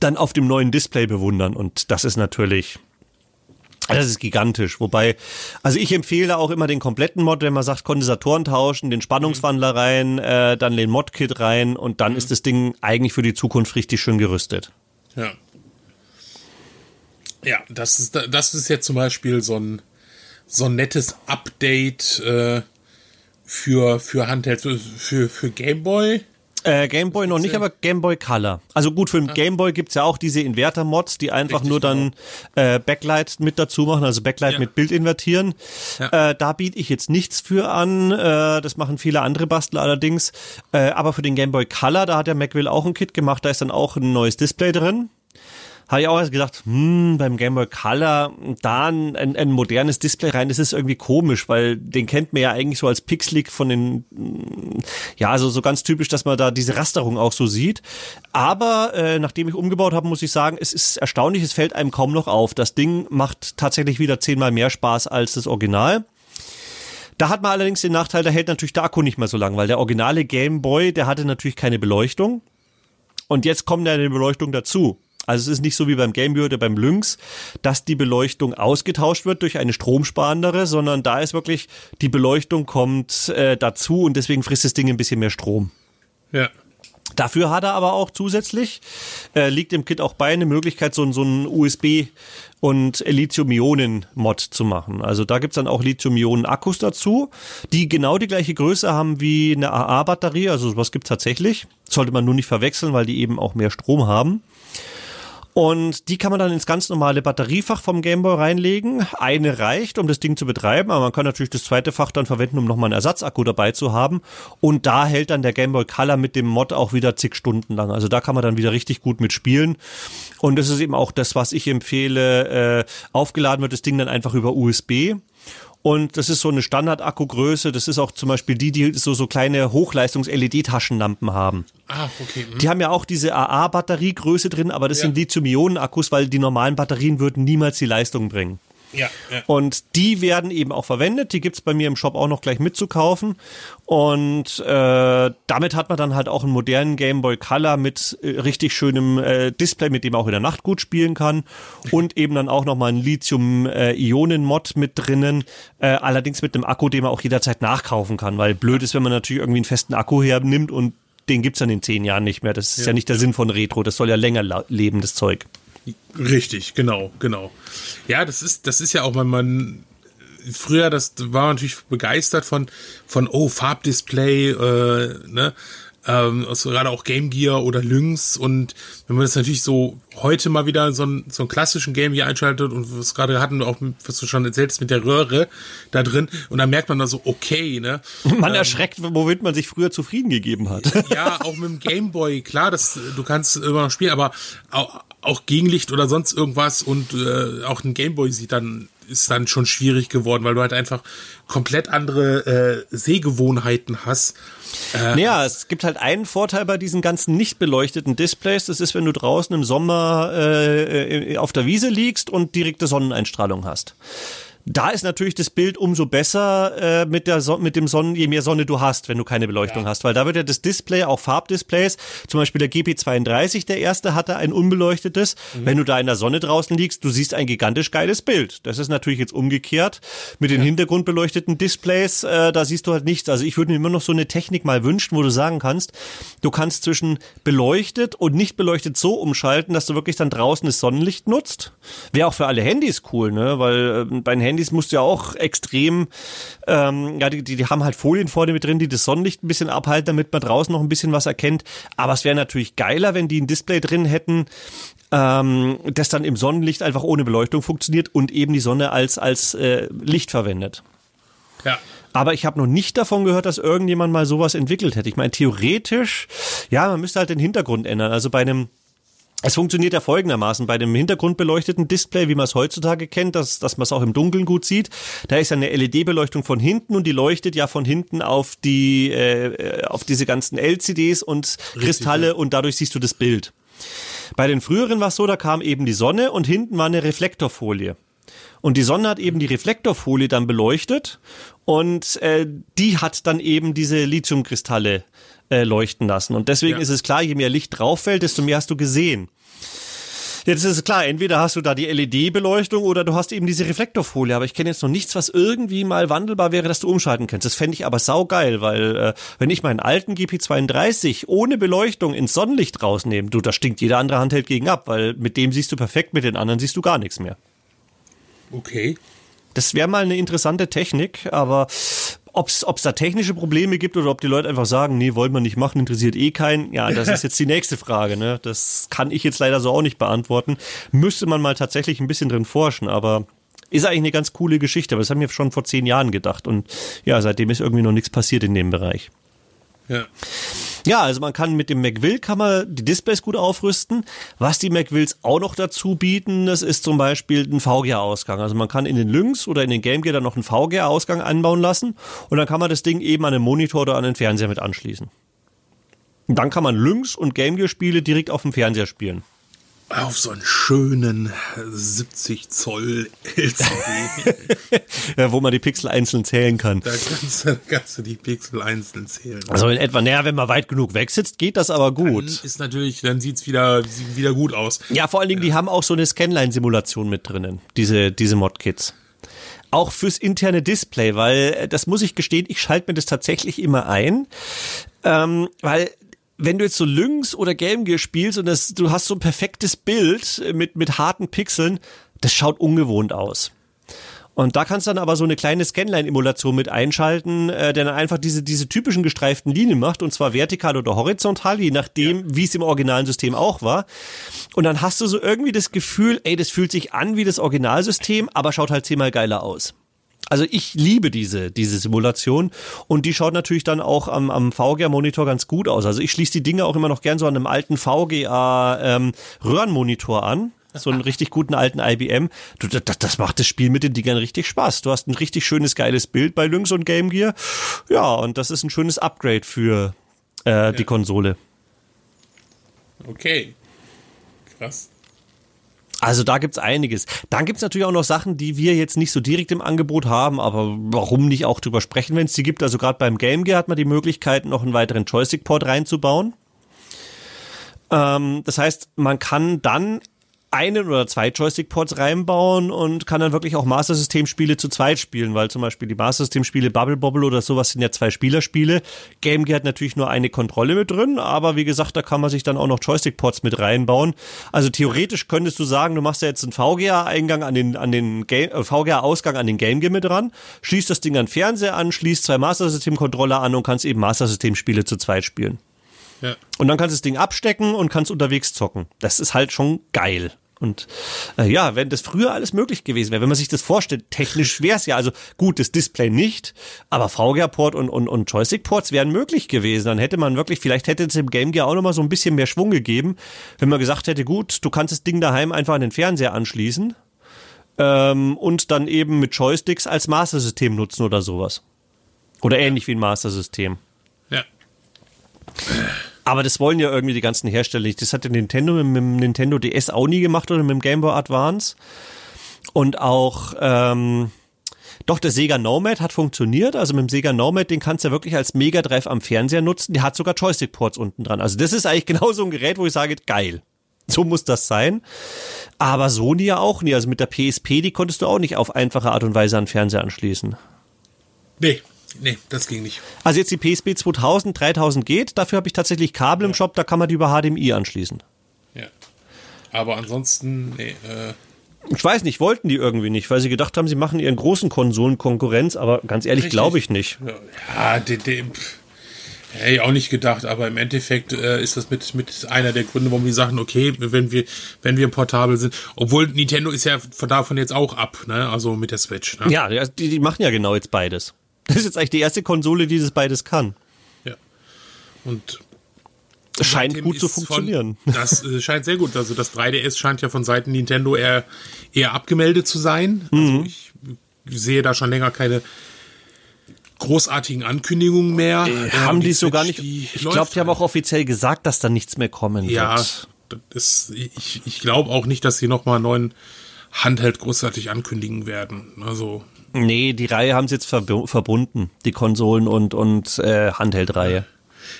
dann auf dem neuen Display bewundern. Und das ist natürlich das ist gigantisch. Wobei, also ich empfehle auch immer den kompletten Mod, wenn man sagt, Kondensatoren tauschen, den Spannungswandler rein, äh, dann den Mod-Kit rein und dann mhm. ist das Ding eigentlich für die Zukunft richtig schön gerüstet. Ja. Ja, das ist, das ist jetzt zum Beispiel so ein, so ein nettes Update äh, für, für Handheld, für, für Gameboy äh, Gameboy noch nicht, aber Gameboy Color. Also gut, für den ah. Gameboy gibt's ja auch diese Inverter-Mods, die einfach Richtig, nur dann genau. äh, Backlight mit dazu machen, also Backlight ja. mit Bild invertieren. Ja. Äh, da biete ich jetzt nichts für an. Äh, das machen viele andere Bastler allerdings. Äh, aber für den Gameboy Color, da hat der Macville auch ein Kit gemacht, da ist dann auch ein neues Display drin habe ich auch erst gedacht, hm, beim Game Boy Color da ein, ein, modernes Display rein, das ist irgendwie komisch, weil den kennt man ja eigentlich so als pixelig von den, ja, also so ganz typisch, dass man da diese Rasterung auch so sieht. Aber äh, nachdem ich umgebaut habe, muss ich sagen, es ist erstaunlich, es fällt einem kaum noch auf. Das Ding macht tatsächlich wieder zehnmal mehr Spaß als das Original. Da hat man allerdings den Nachteil, da hält natürlich der Akku nicht mehr so lang, weil der originale Game Boy, der hatte natürlich keine Beleuchtung. Und jetzt kommt ja eine Beleuchtung dazu. Also es ist nicht so wie beim Gameboy oder beim Lynx, dass die Beleuchtung ausgetauscht wird durch eine stromsparendere, sondern da ist wirklich, die Beleuchtung kommt äh, dazu und deswegen frisst das Ding ein bisschen mehr Strom. Ja. Dafür hat er aber auch zusätzlich, äh, liegt im Kit auch bei, eine Möglichkeit, so, so ein USB- und Lithium-Ionen-Mod zu machen. Also da gibt's dann auch Lithium-Ionen-Akkus dazu, die genau die gleiche Größe haben wie eine AA-Batterie. Also sowas gibt's tatsächlich. Sollte man nur nicht verwechseln, weil die eben auch mehr Strom haben. Und die kann man dann ins ganz normale Batteriefach vom Gameboy reinlegen. Eine reicht, um das Ding zu betreiben, aber man kann natürlich das zweite Fach dann verwenden, um nochmal einen Ersatzakku dabei zu haben. Und da hält dann der Gameboy Color mit dem Mod auch wieder zig Stunden lang. Also da kann man dann wieder richtig gut mitspielen. Und das ist eben auch das, was ich empfehle. Äh, aufgeladen wird das Ding dann einfach über USB. Und das ist so eine Standard-Akkugröße. Das ist auch zum Beispiel die, die so, so kleine Hochleistungs-LED-Taschenlampen haben. Ah, okay. Hm. Die haben ja auch diese AA-Batteriegröße drin, aber das ja. sind Lithium-Ionen-Akkus, weil die normalen Batterien würden niemals die Leistung bringen. Ja, ja. Und die werden eben auch verwendet. Die gibt's bei mir im Shop auch noch gleich mitzukaufen. Und äh, damit hat man dann halt auch einen modernen Game Boy Color mit äh, richtig schönem äh, Display, mit dem man auch in der Nacht gut spielen kann. Und eben dann auch nochmal ein Lithium-Ionen-Mod mit drinnen. Äh, allerdings mit einem Akku, den man auch jederzeit nachkaufen kann. Weil blöd ist, wenn man natürlich irgendwie einen festen Akku hernimmt und den gibt's dann in zehn Jahren nicht mehr. Das ist ja, ja nicht der Sinn von Retro. Das soll ja länger leben, das Zeug. Richtig, genau, genau. Ja, das ist, das ist ja auch, wenn man früher, das war man natürlich begeistert von, von oh, Farbdisplay, äh, ne? ähm, also gerade auch Game Gear oder Lynx und wenn man das natürlich so heute mal wieder so, ein, so einen klassischen Game Gear einschaltet und was gerade hatten, auch was du schon erzählt hast mit der Röhre da drin und dann merkt man da so, okay, ne? <laughs> Man ähm, erschreckt, womit man sich früher zufrieden gegeben hat. Ja, auch mit dem Game Boy, klar, das, du kannst immer noch spielen, aber auch, auch Gegenlicht oder sonst irgendwas und äh, auch ein Game Boy sieht dann ist dann schon schwierig geworden, weil du halt einfach komplett andere äh, Sehgewohnheiten hast. Äh, naja, es gibt halt einen Vorteil bei diesen ganzen nicht beleuchteten Displays. Das ist, wenn du draußen im Sommer äh, auf der Wiese liegst und direkte Sonneneinstrahlung hast. Da ist natürlich das Bild umso besser äh, mit, der so mit dem Sonnen, je mehr Sonne du hast, wenn du keine Beleuchtung ja. hast. Weil da wird ja das Display, auch Farbdisplays, zum Beispiel der GP32, der erste, hatte ein unbeleuchtetes. Mhm. Wenn du da in der Sonne draußen liegst, du siehst ein gigantisch geiles Bild. Das ist natürlich jetzt umgekehrt. Mit den ja. hintergrundbeleuchteten Displays, äh, da siehst du halt nichts. Also ich würde mir immer noch so eine Technik mal wünschen, wo du sagen kannst, du kannst zwischen beleuchtet und nicht beleuchtet so umschalten, dass du wirklich dann draußen das Sonnenlicht nutzt. Wäre auch für alle Handys cool, ne? Weil äh, bei den Handys musst du ja auch extrem, ähm, ja, die, die haben halt Folien vorne mit drin, die das Sonnenlicht ein bisschen abhalten, damit man draußen noch ein bisschen was erkennt. Aber es wäre natürlich geiler, wenn die ein Display drin hätten, ähm, das dann im Sonnenlicht einfach ohne Beleuchtung funktioniert und eben die Sonne als, als äh, Licht verwendet. Ja. Aber ich habe noch nicht davon gehört, dass irgendjemand mal sowas entwickelt hätte. Ich meine, theoretisch, ja, man müsste halt den Hintergrund ändern. Also bei einem Es funktioniert ja folgendermaßen bei dem hintergrundbeleuchteten Display, wie man es heutzutage kennt, dass, dass man es auch im Dunkeln gut sieht. Da ist eine LED-Beleuchtung von hinten und die leuchtet ja von hinten auf die äh, auf diese ganzen LCDs und Kristalle ja. und dadurch siehst du das Bild. Bei den früheren war es so, da kam eben die Sonne und hinten war eine Reflektorfolie. Und die Sonne hat eben die Reflektorfolie dann beleuchtet und äh, die hat dann eben diese Lithiumkristalle äh, leuchten lassen. Und deswegen ja. ist es klar, je mehr Licht drauf fällt, desto mehr hast du gesehen. Jetzt ist es klar, entweder hast du da die LED-Beleuchtung oder du hast eben diese Reflektorfolie. Aber ich kenne jetzt noch nichts, was irgendwie mal wandelbar wäre, dass du umschalten kannst. Das fände ich aber saugeil, weil äh, wenn ich meinen alten GP32 ohne Beleuchtung ins Sonnenlicht rausnehme, du, da stinkt jeder andere Handheld gegen ab, weil mit dem siehst du perfekt, mit den anderen siehst du gar nichts mehr. Okay. Das wäre mal eine interessante Technik, aber ob es da technische Probleme gibt oder ob die Leute einfach sagen, nee, wollen wir nicht machen, interessiert eh keinen. Ja, das ist jetzt die nächste Frage. Ne? Das kann ich jetzt leider so auch nicht beantworten. Müsste man mal tatsächlich ein bisschen drin forschen, aber ist eigentlich eine ganz coole Geschichte. Aber das haben wir schon vor zehn Jahren gedacht und ja, seitdem ist irgendwie noch nichts passiert in dem Bereich. Ja. Ja, also man kann mit dem McVill kann man die Displays gut aufrüsten. Was die McVills auch noch dazu bieten, das ist zum Beispiel ein VGA-Ausgang. Also man kann in den Lynx oder in den Game Gear dann noch einen VGA-Ausgang anbauen lassen und dann kann man das Ding eben an den Monitor oder an den Fernseher mit anschließen. Und dann kann man Lynx und Game Gear Spiele direkt auf dem Fernseher spielen auf so einen schönen 70 Zoll LCD. <laughs> ja, wo man die Pixel einzeln zählen kann. Da kannst du, kannst du die Pixel einzeln zählen. Also in etwa, naja, wenn man weit genug weg sitzt, geht das aber gut. Dann ist natürlich, dann sieht's wieder, sieht wieder gut aus. Ja, vor allen Dingen, die haben auch so eine Scanline-Simulation mit drinnen, diese, diese Mod-Kits auch fürs interne Display, weil äh, das muss ich gestehen, ich schalte mir das tatsächlich immer ein, ähm, weil wenn du jetzt so Lynx oder Game Gear spielst und das, du hast so ein perfektes Bild mit, mit harten Pixeln, das schaut ungewohnt aus. Und da kannst du dann aber so eine kleine Scanline-Emulation mit einschalten, äh, der dann einfach diese, diese typischen gestreiften Linien macht, und zwar vertikal oder horizontal, je nachdem, ja. wie es im originalen System auch war. Und dann hast du so irgendwie das Gefühl, ey, das fühlt sich an wie das Originalsystem, aber schaut halt zehnmal geiler aus. Also ich liebe diese, diese Simulation und die schaut natürlich dann auch am, am VGA-Monitor ganz gut aus. Also ich schließe die Dinge auch immer noch gern so an einem alten VGA-Röhrenmonitor ähm, an so einen richtig guten alten IBM. Du, das, das macht das Spiel mit den Dingern richtig Spaß. Du hast ein richtig schönes, geiles Bild bei Lynx und Game Gear. Ja, und das ist ein schönes Upgrade für äh, ja. die Konsole. Okay. Krass. Also da gibt's einiges. Dann gibt's natürlich auch noch Sachen, die wir jetzt nicht so direkt im Angebot haben, aber warum nicht auch drüber sprechen, wenn es die gibt. Also gerade beim Game Gear hat man die Möglichkeit, noch einen weiteren Joystick-Port reinzubauen. Ähm, das heißt, man kann dann einen oder zwei Joystick-Ports reinbauen und kann dann wirklich auch Master System-Spiele zu zweit spielen, weil zum Beispiel die Master System-Spiele Bubble Bobble oder sowas sind ja zwei Spielerspiele. Game Gear hat natürlich nur eine Kontrolle mit drin, aber wie gesagt, da kann man sich dann auch noch Joystick-Ports mit reinbauen. Also theoretisch könntest du sagen, du machst ja jetzt einen VGA-Eingang an den, an den Game, äh, VGA-Ausgang an den Game Gear mit dran, schließt das Ding an Fernseher an, schließt zwei Master System-Controller an und kannst eben Master System-Spiele zu zweit spielen. Ja. Und dann kannst du das Ding abstecken und kannst unterwegs zocken. Das ist halt schon geil. Und äh, ja, wenn das früher alles möglich gewesen wäre, wenn man sich das vorstellt, technisch wäre es ja, also gut, das Display nicht, aber VGA-Port und, und, und Joystick-Ports wären möglich gewesen. Dann hätte man wirklich, vielleicht hätte es im Game Gear auch nochmal so ein bisschen mehr Schwung gegeben, wenn man gesagt hätte, gut, du kannst das Ding daheim einfach an den Fernseher anschließen ähm, und dann eben mit Joysticks als Master-System nutzen oder sowas. Oder ähnlich wie ein Master-System. Ja. Aber das wollen ja irgendwie die ganzen Hersteller nicht. Das hat der Nintendo mit dem Nintendo DS auch nie gemacht oder mit dem Game Boy Advance. Und auch, ähm, doch, der Sega Nomad hat funktioniert. Also mit dem Sega Nomad, den kannst du ja wirklich als Mega Drive am Fernseher nutzen. Der hat sogar Joystick-Ports unten dran. Also das ist eigentlich <laughs> genau so ein Gerät, wo ich sage, geil. So muss das sein. Aber Sony ja auch nie. Also mit der PSP, die konntest du auch nicht auf einfache Art und Weise an Fernseher anschließen. Nee, Nee, das ging nicht. Also jetzt die PSP 2000, 3000 geht. Dafür habe ich tatsächlich Kabel ja. im Shop, da kann man die über HDMI anschließen. Ja. Aber ansonsten, nee, äh ich weiß nicht, wollten die irgendwie nicht, weil sie gedacht haben, sie machen ihren großen Konsolen Konkurrenz, aber ganz ehrlich, glaube ich nicht. Ja, de, de, Hätte ich auch nicht gedacht, aber im Endeffekt äh, ist das mit, mit einer der Gründe, warum wir sagen, okay, wenn wir, wenn wir portabel sind, obwohl Nintendo ist ja von davon jetzt auch ab, ne? Also mit der Switch. Ne? Ja, die, die machen ja genau jetzt beides. Das ist jetzt eigentlich die erste Konsole, die das beides kann. Ja. Und scheint gut zu funktionieren. Von, das äh, scheint sehr gut. Also das 3DS scheint ja von Seiten Nintendo eher, eher abgemeldet zu sein. Also mhm. ich sehe da schon länger keine großartigen Ankündigungen mehr. Äh, haben die, die sogar nicht. Die ich glaube, die haben auch offiziell gesagt, dass da nichts mehr kommen ja, wird. Ja, ich, ich glaube auch nicht, dass sie nochmal einen neuen Handheld großartig ankündigen werden. Also. Nee, die Reihe haben sie jetzt verbunden, die Konsolen und, und äh, Handheld-Reihe.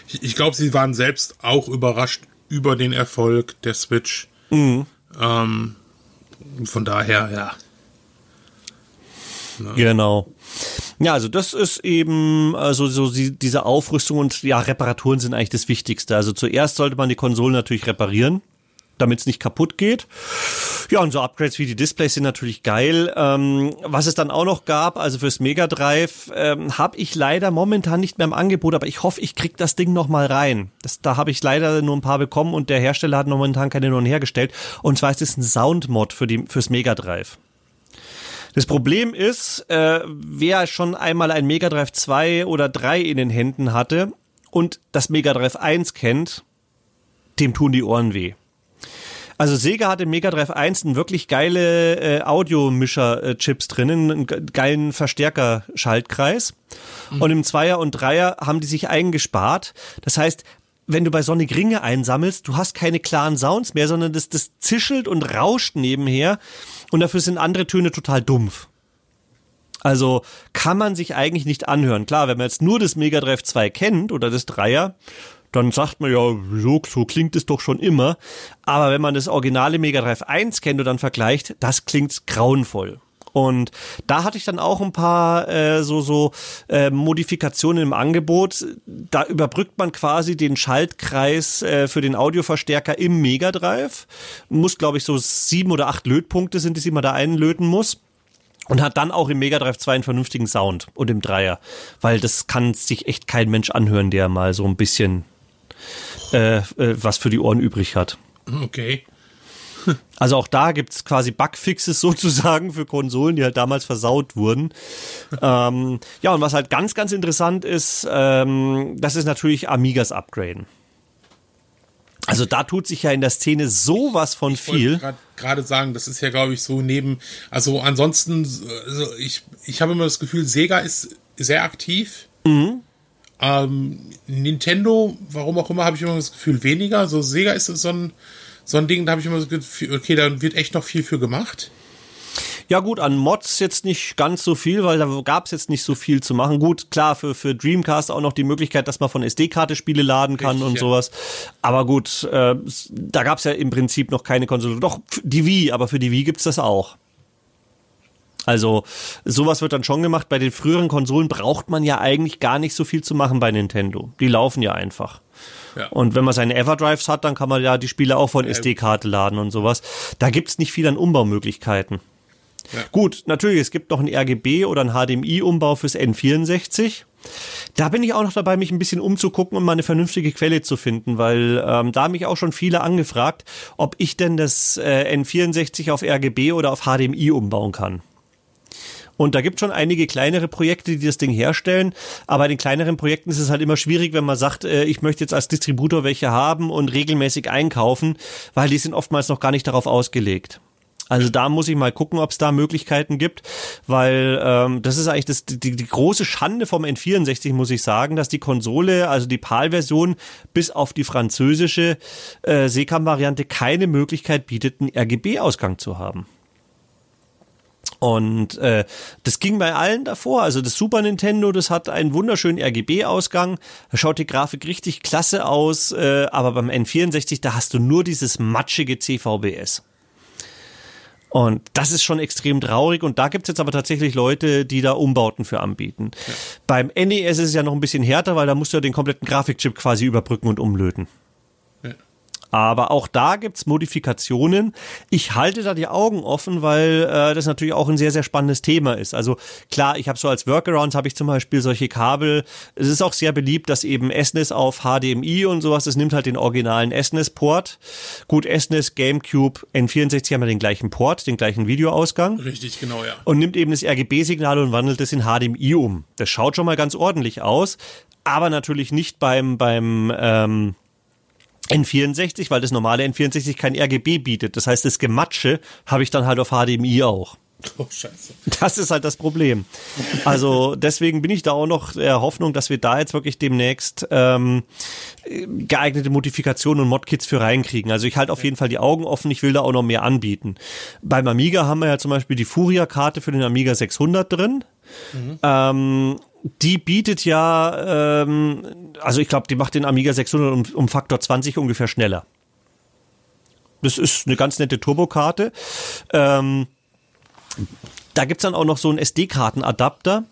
Ich, ich glaube, sie waren selbst auch überrascht über den Erfolg der Switch. Mhm. Ähm, von daher, ja. Ne? Genau. Ja, also das ist eben also so die, diese Aufrüstung und ja, Reparaturen sind eigentlich das Wichtigste. Also zuerst sollte man die Konsolen natürlich reparieren damit es nicht kaputt geht. Ja, und so Upgrades wie die Displays sind natürlich geil. Ähm, was es dann auch noch gab, also fürs Mega Drive, ähm, habe ich leider momentan nicht mehr im Angebot, aber ich hoffe, ich krieg das Ding noch mal rein. Das, da habe ich leider nur ein paar bekommen und der Hersteller hat momentan keine neuen hergestellt. Und zwar ist es ein Soundmod für die, fürs Mega Drive. Das Problem ist, äh, wer schon einmal ein Mega Drive 2 oder 3 in den Händen hatte und das Mega Drive 1 kennt, dem tun die Ohren weh. Also Sega hat im Mega Drive 1 einen wirklich geile äh, Audiomischer-Chips drinnen, einen geilen Verstärker-Schaltkreis. Mhm. Und im Zweier und Dreier haben die sich eingespart. Das heißt, wenn du bei Sonic Ringe einsammelst, du hast keine klaren Sounds mehr, sondern das, das zischelt und rauscht nebenher und dafür sind andere Töne total dumpf. Also kann man sich eigentlich nicht anhören. Klar, wenn man jetzt nur das Mega Drive 2 kennt oder das Dreier, dann sagt man ja, so, so klingt es doch schon immer. Aber wenn man das originale Mega Drive 1 kennt und dann vergleicht, das klingt grauenvoll. Und da hatte ich dann auch ein paar äh, so so äh, Modifikationen im Angebot. Da überbrückt man quasi den Schaltkreis äh, für den Audioverstärker im Mega Drive. Muss glaube ich so sieben oder acht Lötpunkte sind es, die man da einlöten muss. Und hat dann auch im Mega Drive 2 einen vernünftigen Sound und im Dreier. Weil das kann sich echt kein Mensch anhören, der mal so ein bisschen äh, äh, was für die Ohren übrig hat. Okay. Also auch da gibt's quasi Bugfixes <laughs> sozusagen für Konsolen, die halt damals versaut wurden. ähm, ja, und was halt ganz, ganz interessant ist, ähm, das ist natürlich Amigas Upgraden. Also da tut sich ja in der Szene sowas von ich viel. Gerade sagen, das ist ja, glaube ich, so neben. Also ansonsten, also ich, ich habe immer das Gefühl, Sega ist sehr aktiv. Mhm. Ähm, Nintendo, warum auch immer, habe ich immer das Gefühl weniger. So Sega ist so ein, so ein Ding, da habe ich immer das Gefühl, okay, da wird echt noch viel für gemacht. Ja gut, an Mods jetzt nicht ganz so viel, weil da gab es jetzt nicht so viel zu machen. Gut, klar, für, für Dreamcast auch noch die Möglichkeit, dass man von SD-Karte Spiele laden kann Richtig, und ja. sowas. Aber gut, äh, da gab es ja im Prinzip noch keine Konsole. Doch, die Wii, aber für die Wii gibt's das auch. Also sowas wird dann schon gemacht. Bei den früheren Konsolen braucht man ja eigentlich gar nicht so viel zu machen bei Nintendo. Die laufen ja einfach. Ja. Und wenn man seine Everdrives hat, dann kann man ja die Spiele auch von SD-Karte laden und sowas. Da gibt's nicht viel an Umbaumöglichkeiten. Ja. Gut, natürlich, es gibt noch ein RGB oder ein HDMI-Umbau fürs N64. Da bin ich auch noch dabei, mich ein bisschen umzugucken und um mal eine vernünftige Quelle zu finden, weil ähm, da haben mich auch schon viele angefragt, ob ich denn das äh, N64 auf RGB oder auf HDMI umbauen kann. Und da gibt schon einige kleinere Projekte, die das Ding herstellen. Aber bei den kleineren Projekten ist es halt immer schwierig, wenn man sagt, äh, ich möchte jetzt als Distributor welche haben und regelmäßig einkaufen, weil die sind oftmals noch gar nicht darauf ausgelegt. Also da muss ich mal gucken, ob es da Möglichkeiten gibt, weil ähm, das ist eigentlich das, die, die große Schande vom N64, muss ich sagen, dass die Konsole, also die PAL-Version, bis auf die französische äh, Seekam-Variante keine Möglichkeit bietet, einen RGB-Ausgang zu haben. Und äh, das ging bei allen davor. Also das Super Nintendo, das hat einen wunderschönen RGB-Ausgang. Da schaut die Grafik richtig klasse aus. Äh, aber beim N64, da hast du nur dieses matschige CVBS. Und das ist schon extrem traurig. Und da gibt's jetzt aber tatsächlich Leute, die da Umbauten für anbieten. Ja. Beim NES ist es ja noch ein bisschen härter, weil da musst du ja den kompletten Grafikchip quasi überbrücken und umlöten. Aber auch da gibt's Modifikationen. Ich halte da die Augen offen, weil äh, das natürlich auch ein sehr, sehr spannendes Thema ist. Also klar, ich habe so als Workarounds habe ich zum Beispiel solche Kabel. Es ist auch sehr beliebt, dass eben SNES auf HDMI und sowas, das nimmt halt den originalen SNES-Port. Gut, SNES, GameCube, N64 haben ja den gleichen Port, den gleichen Videoausgang. Richtig, genau, ja. Und nimmt eben das RGB-Signal und wandelt es in HDMI um. Das schaut schon mal ganz ordentlich aus, aber natürlich nicht beim, beim ähm, N64, weil das normale N64 kein RGB bietet. Das heißt, das Gematsche habe ich dann halt auf HDMI auch. Oh, scheiße. Das ist halt das Problem. Also deswegen bin ich da auch noch der Hoffnung, dass wir da jetzt wirklich demnächst ähm, geeignete Modifikationen und Modkits für reinkriegen. Also ich halte auf jeden Fall die Augen offen, ich will da auch noch mehr anbieten. Beim Amiga haben wir ja zum Beispiel die Furia-Karte für den Amiga 600 drin. Mhm. Ähm, die bietet ja, ähm, also ich glaube, die macht den Amiga 600 um, um Faktor 20 ungefähr schneller. Das ist eine ganz nette Turbokarte. Ähm, da gibt's dann auch noch so einen SD-Kartenadapter,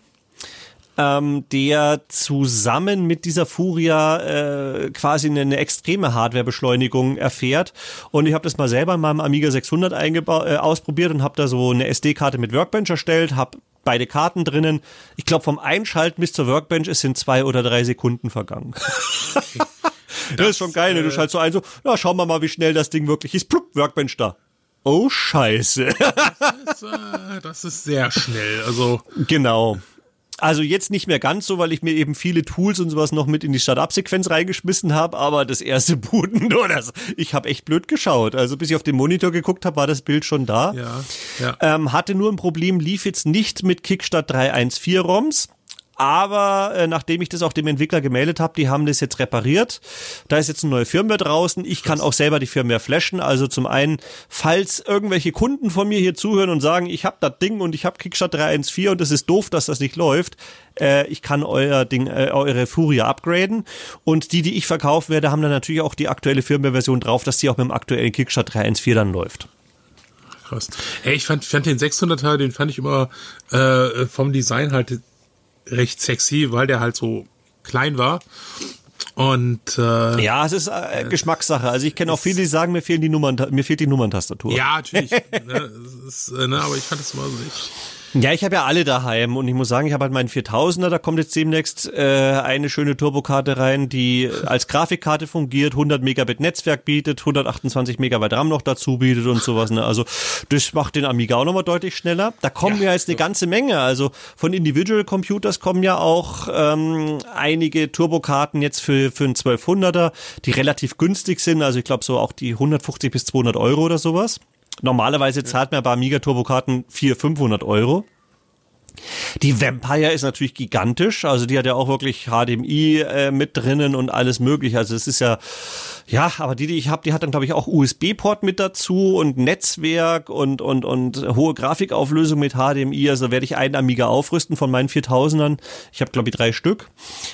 ähm, der zusammen mit dieser Furia äh, quasi eine, eine extreme Hardwarebeschleunigung erfährt. Und ich habe das mal selber in meinem Amiga 600 eingebaut, äh, ausprobiert und habe da so eine SD-Karte mit Workbench erstellt, habe beide Karten drinnen. Ich glaube, vom Einschalten bis zur Workbench es sind zwei oder drei Sekunden vergangen. <laughs> das, das, ist schon geil. Ne? Du äh, schaltest so ein, so, ja, schauen wir mal, wie schnell das Ding wirklich ist. Plupp, Workbench da. Oh, scheiße. Das ist, äh, das ist sehr schnell. Also. Genau. Also jetzt nicht mehr ganz so, weil ich mir eben viele Tools und sowas noch mit in die Startup-Sequenz reingeschmissen habe, aber das erste <laughs> Booten, nur das, ich habe echt blöd geschaut. Also bis ich auf den Monitor geguckt habe, war das Bild schon da. Ja, ja. Ähm, hatte nur ein Problem, lief jetzt nicht mit Kickstart 3.1.4 ROMs aber äh, nachdem ich das auch dem Entwickler gemeldet habe, die haben das jetzt repariert. Da ist jetzt eine neue Firmware draußen. Ich kann auch selber die Firmware flashen. Also zum einen, falls irgendwelche Kunden von mir hier zuhören und sagen, ich habe das Ding und ich habe Kickstart 3.1.4 und es ist doof, dass das nicht läuft, äh, ich kann euer Ding, äh, eure Furia upgraden. Und die, die ich verkaufen werde, haben dann natürlich auch die aktuelle Firmware-Version drauf, dass die auch mit dem aktuellen Kickstart 3.1.4 dann läuft krass. Ey, ich fand, fand den 600er, den fand ich immer äh, vom Design halt recht sexy, weil der halt so klein war. Und äh, ja, es ist äh, Geschmackssache. Also ich kenne auch viele, die sagen, mir fehlen die Nummern, mir fehlt die Nummerntastatur. Ja, natürlich. <laughs> ne, ist, äh, ne, aber ich fand das immer so nicht. Ja, ich habe ja alle daheim und ich muss sagen, ich habe halt meinen 4000er, da kommt jetzt demnächst äh, eine schöne Turbokarte rein, die als Grafikkarte fungiert, 100 Megabit Netzwerk bietet, 128 Megabyte RAM noch dazu bietet und sowas. Ne? Also das macht den Amiga auch nochmal deutlich schneller. Da kommen ja, ja jetzt eine ganze Menge. Also von Individual Computers kommen ja auch ähm, einige Turbokarten jetzt für, für einen 1200er, die relativ günstig sind. Also ich glaube so auch die 150 bis 200 Euro oder sowas. Normalerweise zahlt man bei Amiga Turbokarten 400, 500 Euro. Die Vampire ist natürlich gigantisch, also die hat ja auch wirklich HDMI äh, mit drinnen und alles mögliche. Also es ist ja, ja, aber die, die ich habe, die hat dann glaube ich auch USB-Port mit dazu und Netzwerk und und und hohe Grafikauflösung mit HDMI. Also werde ich einen Amiga aufrüsten von meinen 4000ern. Ich habe glaube ich drei Stück.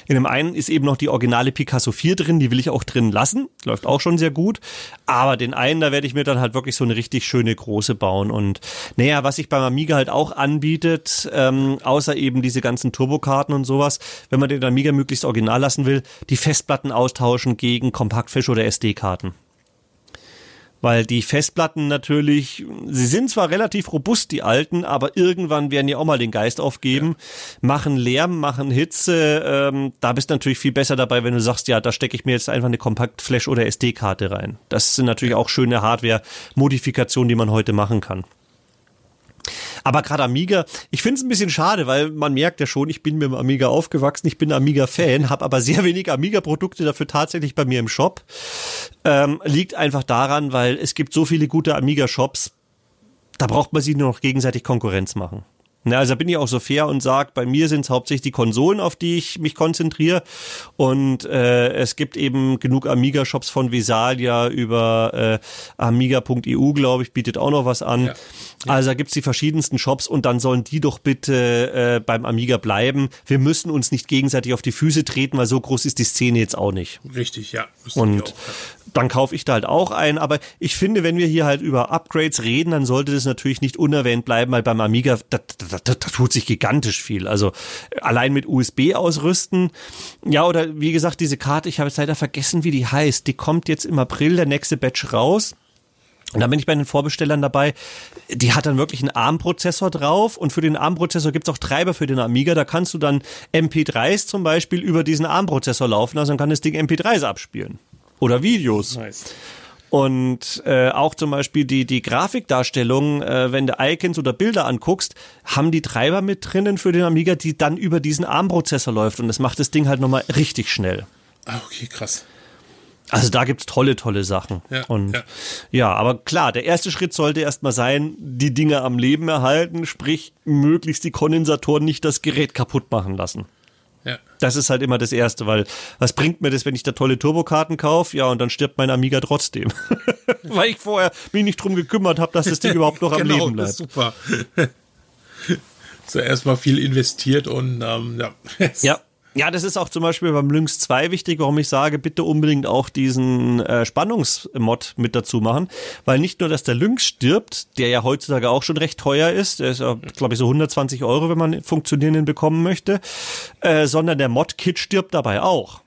In dem einen ist eben noch die originale Picasso 4 drin, die will ich auch drin lassen. Läuft auch schon sehr gut. Aber den einen, da werde ich mir dann halt wirklich so eine richtig schöne große bauen. Und naja, was sich beim Amiga halt auch anbietet, äh, ähm, außer eben diese ganzen Turbokarten und sowas, wenn man den Amiga möglichst original lassen will, die Festplatten austauschen gegen Kompaktfisch oder SD-Karten. Weil die Festplatten natürlich, sie sind zwar relativ robust, die alten, aber irgendwann werden die auch mal den Geist aufgeben, ja. machen Lärm, machen Hitze. Ähm, da bist du natürlich viel besser dabei, wenn du sagst, ja, da stecke ich mir jetzt einfach eine Kompaktflash oder SD-Karte rein. Das sind natürlich auch schöne Hardware-Modifikationen, die man heute machen kann. Aber gerade Amiga, ich finde es ein bisschen schade, weil man merkt ja schon, ich bin mit dem Amiga aufgewachsen, ich bin Amiga-Fan, habe aber sehr wenig Amiga-Produkte dafür tatsächlich bei mir im Shop. Ähm, liegt einfach daran, weil es gibt so viele gute Amiga-Shops, da braucht man sich nur noch gegenseitig Konkurrenz machen. Ja, also bin ich auch so fair und sage, bei mir sind es hauptsächlich die Konsolen, auf die ich mich konzentriere. Und äh, es gibt eben genug Amiga-Shops von Visalia über äh, amiga.eu, glaube ich, bietet auch noch was an. Ja. Ja. Also da gibt's die verschiedensten Shops und dann sollen die doch bitte äh, beim Amiga bleiben. Wir müssen uns nicht gegenseitig auf die Füße treten, weil so groß ist die Szene jetzt auch nicht. Richtig, ja. Und auch, ja. Dann kaufe ich da halt auch ein. Aber ich finde, wenn wir hier halt über Upgrades reden, dann sollte das natürlich nicht unerwähnt bleiben, weil beim Amiga, da, da, da, da tut sich gigantisch viel. Also allein mit USB ausrüsten. Ja, oder wie gesagt, diese Karte, ich habe jetzt leider vergessen, wie die heißt. Die kommt jetzt im April, der nächste Batch raus. Und dann bin ich bei den Vorbestellern dabei. Die hat dann wirklich einen ARM-Prozessor drauf und für den ARM-Prozessor gibt's auch Treiber für den Amiga. Da kannst du dann MP3s zum Beispiel über diesen ARM-Prozessor laufen, also dann kann das Ding MP3s abspielen. Oder Videos. Nice. Und äh, auch zum Beispiel die, die Grafikdarstellung, äh, wenn du Icons oder Bilder anguckst, haben die Treiber mit drinnen für den Amiga, die dann über diesen ARM-Prozessor läuft. Und das macht das Ding halt nochmal richtig schnell. Ah, okay, krass. Also da gibt's tolle, tolle Sachen. Ja, und ja. ja. aber klar, der erste Schritt sollte erstmal sein, die Dinge am Leben erhalten, sprich möglichst die Kondensatoren nicht das Gerät kaputt machen lassen. Ja. Das ist halt immer das Erste, weil was bringt mir das, wenn ich da tolle Turbokarten kaufe? Ja, und dann stirbt mein Amiga trotzdem. <laughs> weil ich vorher mich nicht drum gekümmert habe, dass das Ding überhaupt noch am <laughs> genau, Leben das bleibt. ist super. <laughs> Zuerst mal viel investiert und ähm, ja. Ja. Ja, das ist auch zum Beispiel beim Lynx 2 wichtig, warum ich sage, bitte unbedingt auch diesen äh, Spannungsmod mit dazu machen, weil nicht nur, dass der Lynx stirbt, der ja heutzutage auch schon recht teuer ist, der ist ja, glaube ich, so 120 Euro, wenn man funktionierenden bekommen möchte, äh, sondern der Mod-Kit stirbt dabei auch.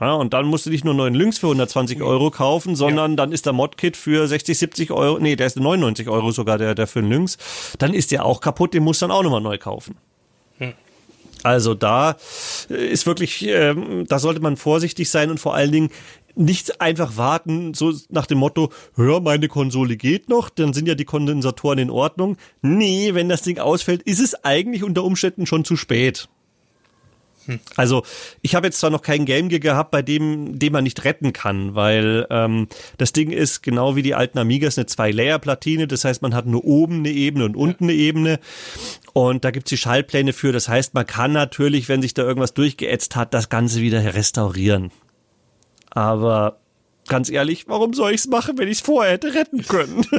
Ja, und dann musst du nicht nur einen neuen Lynx für 120 Euro kaufen, sondern dann ist der Mod-Kit für 60, 70 Euro, nee, der ist 99 Euro sogar, der, der für den Lynx. Dann ist der auch kaputt, den musst du dann auch nochmal neu kaufen. Also da ist wirklich, ähm, da sollte man vorsichtig sein und vor allen Dingen nicht einfach warten, so nach dem Motto, hör, meine Konsole geht noch, dann sind ja die Kondensatoren in Ordnung. Nee, wenn das Ding ausfällt, ist es eigentlich unter Umständen schon zu spät. Also ich habe jetzt zwar noch kein Game Gear gehabt, bei dem, dem man nicht retten kann, weil ähm, das Ding ist genau wie die alten Amigas eine Zwei-Layer-Platine. Das heißt, man hat nur oben eine Ebene und unten eine Ebene. Und da gibt's die Schaltpläne für. Das heißt, man kann natürlich, wenn sich da irgendwas durchgeätzt hat, das Ganze wieder restaurieren. Aber ganz ehrlich, warum soll ich's machen, wenn ich's vorher hätte retten können? <laughs>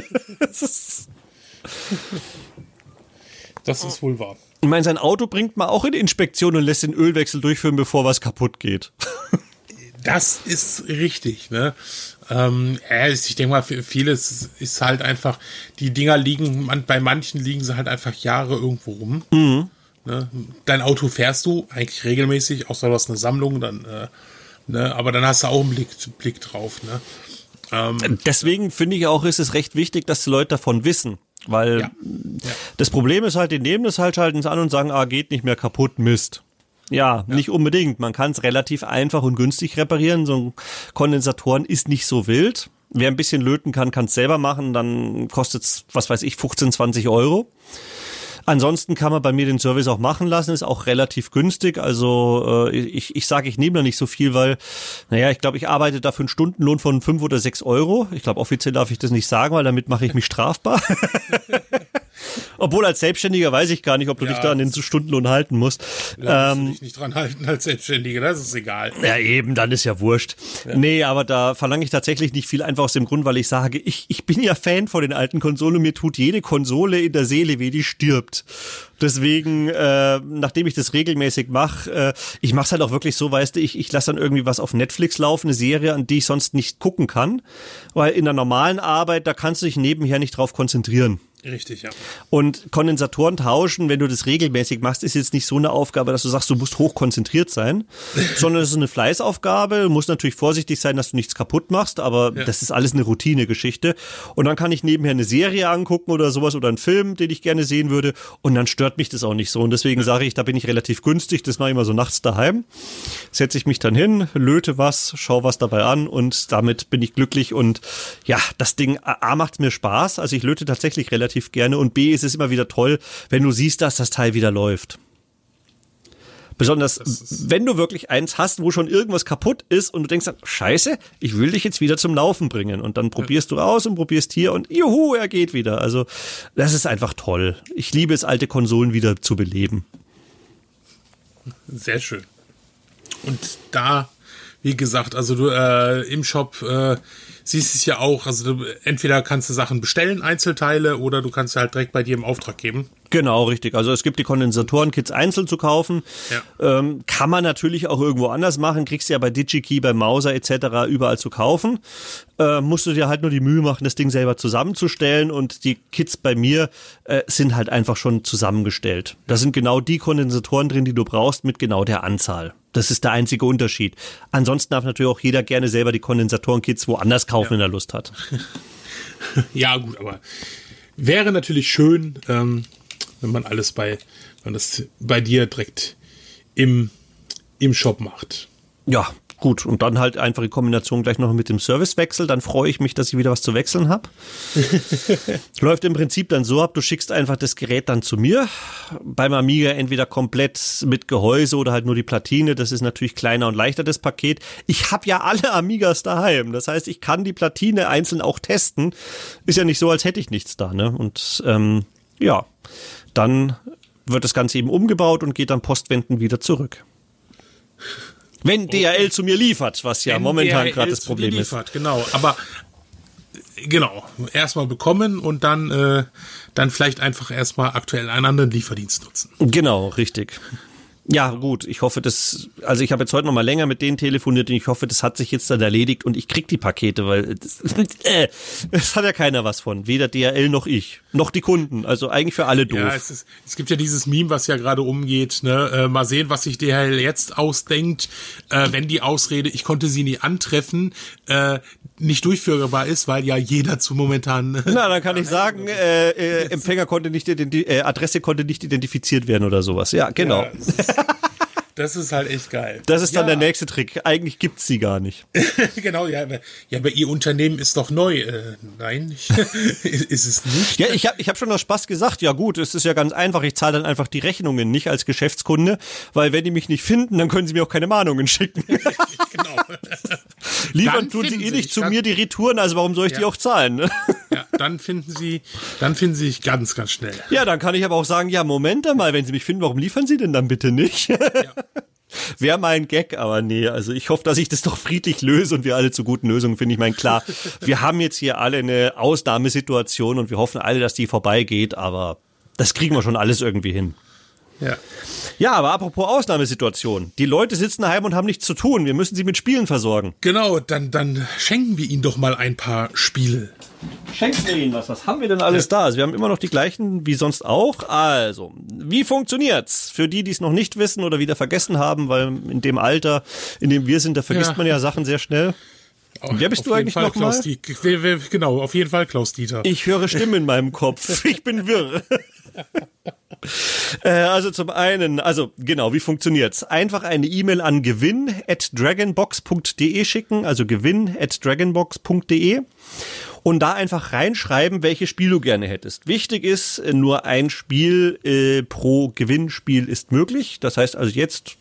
Das ist wohl wahr. Ich meine, sein Auto bringt man auch in die Inspektion und lässt den Ölwechsel durchführen, bevor was kaputt geht. Das ist richtig, ne? Ähm, ich denke mal, für vieles ist halt einfach, die Dinger liegen, bei manchen liegen sie halt einfach Jahre irgendwo rum. Ne? Dein Auto fährst du eigentlich regelmäßig, außer du hast eine Sammlung, dann, äh, ne? aber dann hast du auch einen Blick, Blick drauf. Ne? Ähm, Deswegen finde ich auch, ist es recht wichtig, dass die Leute davon wissen. Weil Ja. das Problem ist halt, die nehmen das halt, schalten es an und sagen, ah, geht nicht mehr kaputt, Mist. Ja, nicht unbedingt. Man kann es relativ einfach und günstig reparieren. So ein Kondensatoren ist nicht so wild. Wer ein bisschen löten kann, kann es selber machen. Dann kostet es, was weiß ich, 15, 20 Euro. Ansonsten kann man bei mir den Service auch machen lassen, ist auch relativ günstig. Also äh, ich, ich sage, ich nehme da nicht so viel, weil, naja, ich glaube, ich arbeite dafür einen Stundenlohn von fünf oder sechs Euro. Ich glaube, offiziell darf ich das nicht sagen, weil damit mache ich mich strafbar. <laughs> Obwohl als Selbstständiger weiß ich gar nicht, ob du Ja, dich da an den Stundenlohn halten musst. da musst du Ähm, dich nicht dran halten als Selbstständiger, das ist egal. ja, eben, dann ist ja wurscht. Nee, aber da verlange ich tatsächlich nicht viel, einfach aus dem Grund, weil ich sage, ich, ich bin ja Fan von den alten Konsolen. Mir tut jede Konsole in der Seele weh, die stirbt. Deswegen, äh, nachdem ich das regelmäßig mache, äh, ich mache es halt auch wirklich so, weißt du, ich, ich lasse dann irgendwie was auf Netflix laufen, eine Serie, an die ich sonst nicht gucken kann. Weil in der normalen Arbeit, da kannst du dich nebenher nicht drauf konzentrieren. Richtig, ja. Und Kondensatoren tauschen, wenn du das regelmäßig machst, ist jetzt nicht so eine Aufgabe, dass du sagst, du musst hoch konzentriert sein, <laughs> sondern es ist eine Fleißaufgabe. Du musst natürlich vorsichtig sein, dass du nichts kaputt machst, aber Ja. das ist alles eine Routinegeschichte. Und dann kann ich nebenher eine Serie angucken oder sowas oder einen Film, den ich gerne sehen würde. Und dann stört mich das auch nicht so. Und deswegen sage ich, da bin ich relativ günstig. Das mache ich immer so nachts daheim. Setze ich mich dann hin, löte was, schau was dabei an und damit bin ich glücklich. Und ja, das Ding, A, macht mir Spaß. Also ich löte tatsächlich relativ gerne. Und B, ist es immer wieder toll, wenn du siehst, dass das Teil wieder läuft. Besonders, wenn du wirklich eins hast, wo schon irgendwas kaputt ist und du denkst dann, scheiße, ich will dich jetzt wieder zum Laufen bringen. Und dann probierst du aus und probierst hier und juhu, er geht wieder. Also, das ist einfach toll. Ich liebe es, alte Konsolen wieder zu beleben. Sehr schön. Und da, wie gesagt, also du äh, im Shop äh, siehst es ja auch, also du, entweder kannst du Sachen bestellen, Einzelteile, oder du kannst sie halt direkt bei dir im Auftrag geben. Genau, richtig. Also es gibt die Kondensatoren-Kits einzeln zu kaufen. Ja. Ähm, kann man natürlich auch irgendwo anders machen. Kriegst du ja bei DigiKey, bei Mauser etc. überall zu kaufen. Äh, musst du dir halt nur die Mühe machen, das Ding selber zusammenzustellen. Und die Kits bei mir äh, sind halt einfach schon zusammengestellt. Da sind genau die Kondensatoren drin, die du brauchst, mit genau der Anzahl. Das ist der einzige Unterschied. Ansonsten darf natürlich auch jeder gerne selber die Kondensatoren-Kits woanders kaufen, wenn er Lust hat. <laughs> Ja, gut, aber wäre natürlich schön, ähm, wenn man alles bei, wenn das bei dir direkt im, im Shop macht. Ja, gut. Und dann halt einfach in Kombination gleich noch mit dem Servicewechsel. Dann freue ich mich, dass ich wieder was zu wechseln habe. <laughs> Läuft im Prinzip dann so ab, du schickst einfach das Gerät dann zu mir. Beim Amiga entweder komplett mit Gehäuse oder halt nur die Platine. Das ist natürlich kleiner und leichter, das Paket. Ich habe ja alle Amigas daheim. Das heißt, ich kann die Platine einzeln auch testen. Ist ja nicht so, als hätte ich nichts da. Ne? Und ähm, ja, dann wird das Ganze eben umgebaut und geht dann postwendend wieder zurück. Wenn DHL zu mir liefert, was ja momentan gerade das Problem liefert, ist. Genau, aber genau, erstmal bekommen und dann, äh, dann vielleicht einfach erstmal aktuell einen anderen Lieferdienst nutzen. Genau, richtig. Ja, gut, ich hoffe, das, also ich habe jetzt heute noch mal länger mit denen telefoniert und ich hoffe, das hat sich jetzt dann erledigt und ich krieg die Pakete, weil das, <laughs> äh, es hat ja keiner was von, weder DHL noch ich, noch die Kunden, also eigentlich für alle doof. Ja, es, ist, es gibt ja dieses Meme, was ja gerade umgeht, ne, äh, mal sehen, was sich DHL jetzt ausdenkt, äh, wenn die Ausrede, ich konnte sie nie antreffen, äh, nicht durchführbar ist, weil ja jeder zu momentan. Na, dann kann ich sagen, äh, äh, Empfänger konnte nicht, äh, Adresse konnte nicht identifiziert werden oder sowas. Ja, genau. Ja. Das ist halt echt geil. Das ist dann ja. der nächste Trick. Eigentlich gibt's sie gar nicht. <laughs> genau, ja, aber, ja, aber ihr Unternehmen ist doch neu. Äh, nein, <laughs> ist es nicht. Ja, ich habe ich hab schon aus Spaß gesagt, ja gut, es ist ja ganz einfach. Ich zahle dann einfach die Rechnungen nicht als Geschäftskunde, weil wenn die mich nicht finden, dann können sie mir auch keine Mahnungen schicken. <laughs> <laughs> genau. <laughs> Liefern tun sie eh nicht zu mir die Retouren, also warum soll ich ja. die auch zahlen? Ne? Ja, dann finden sie, dann finden sie sich ganz, ganz schnell. Ja, dann kann ich aber auch sagen, ja, Moment mal, wenn sie mich finden, warum liefern sie denn dann bitte nicht? Ja. <laughs> Wäre mein Gag, aber nee, also ich hoffe, dass ich das doch friedlich löse und wir alle zu guten Lösungen finden. Ich meine, klar, wir haben jetzt hier alle eine Ausnahmesituation und wir hoffen alle, dass die vorbeigeht, aber das kriegen wir schon alles irgendwie hin. Ja. Ja, aber apropos Ausnahmesituation. Die Leute sitzen daheim und haben nichts zu tun. Wir müssen sie mit Spielen versorgen. Genau, dann, dann schenken wir ihnen doch mal ein paar Spiele. Schenken wir ihnen was. Was haben wir denn alles ja. da? Also wir haben immer noch die gleichen wie sonst auch. Also, wie funktioniert's? Für die, die es noch nicht wissen oder wieder vergessen haben, weil in dem Alter, in dem wir sind, da vergisst ja. man ja Sachen sehr schnell. Wer bist du eigentlich nochmal? Genau, auf jeden Fall Klaus Dieter. Ich höre Stimmen in meinem Kopf. <laughs> Ich bin wirr. <laughs> Äh, also zum einen, also genau, wie funktioniert's? Einfach eine E-Mail an gewinn at dragonbox.de schicken, also gewinn at dragonbox.de und da einfach reinschreiben, welches Spiel du gerne hättest. Wichtig ist, nur ein Spiel äh, pro Gewinnspiel ist möglich. Das heißt also jetzt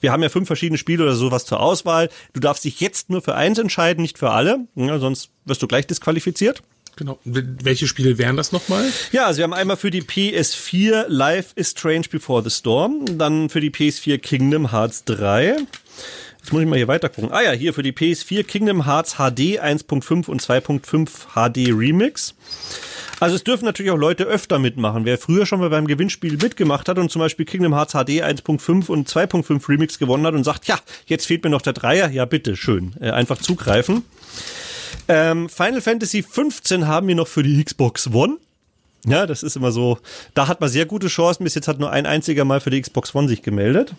wir haben ja fünf verschiedene Spiele oder sowas zur Auswahl. Du darfst dich jetzt nur für eins entscheiden, nicht für alle, ja, sonst wirst du gleich disqualifiziert. Genau. Welche Spiele wären das nochmal? Ja, also wir haben einmal für die PS4 Life is Strange Before the Storm, dann für die PS4 Kingdom Hearts 3. Jetzt muss ich mal hier weiter gucken. Ah ja, hier für die PS4 Kingdom Hearts HD 1.5 und 2.5 HD Remix. Also es dürfen natürlich auch Leute öfter mitmachen. Wer früher schon mal beim Gewinnspiel mitgemacht hat und zum Beispiel Kingdom Hearts HD 1.5 und 2.5 Remix gewonnen hat und sagt, ja, jetzt fehlt mir noch der Dreier, ja bitte, schön. Äh, einfach zugreifen. Ähm, Final Fantasy 15 haben wir noch für die Xbox One. Ja, das ist immer so. Da hat man sehr gute Chancen. Bis jetzt hat nur ein einziger Mal für die Xbox One sich gemeldet.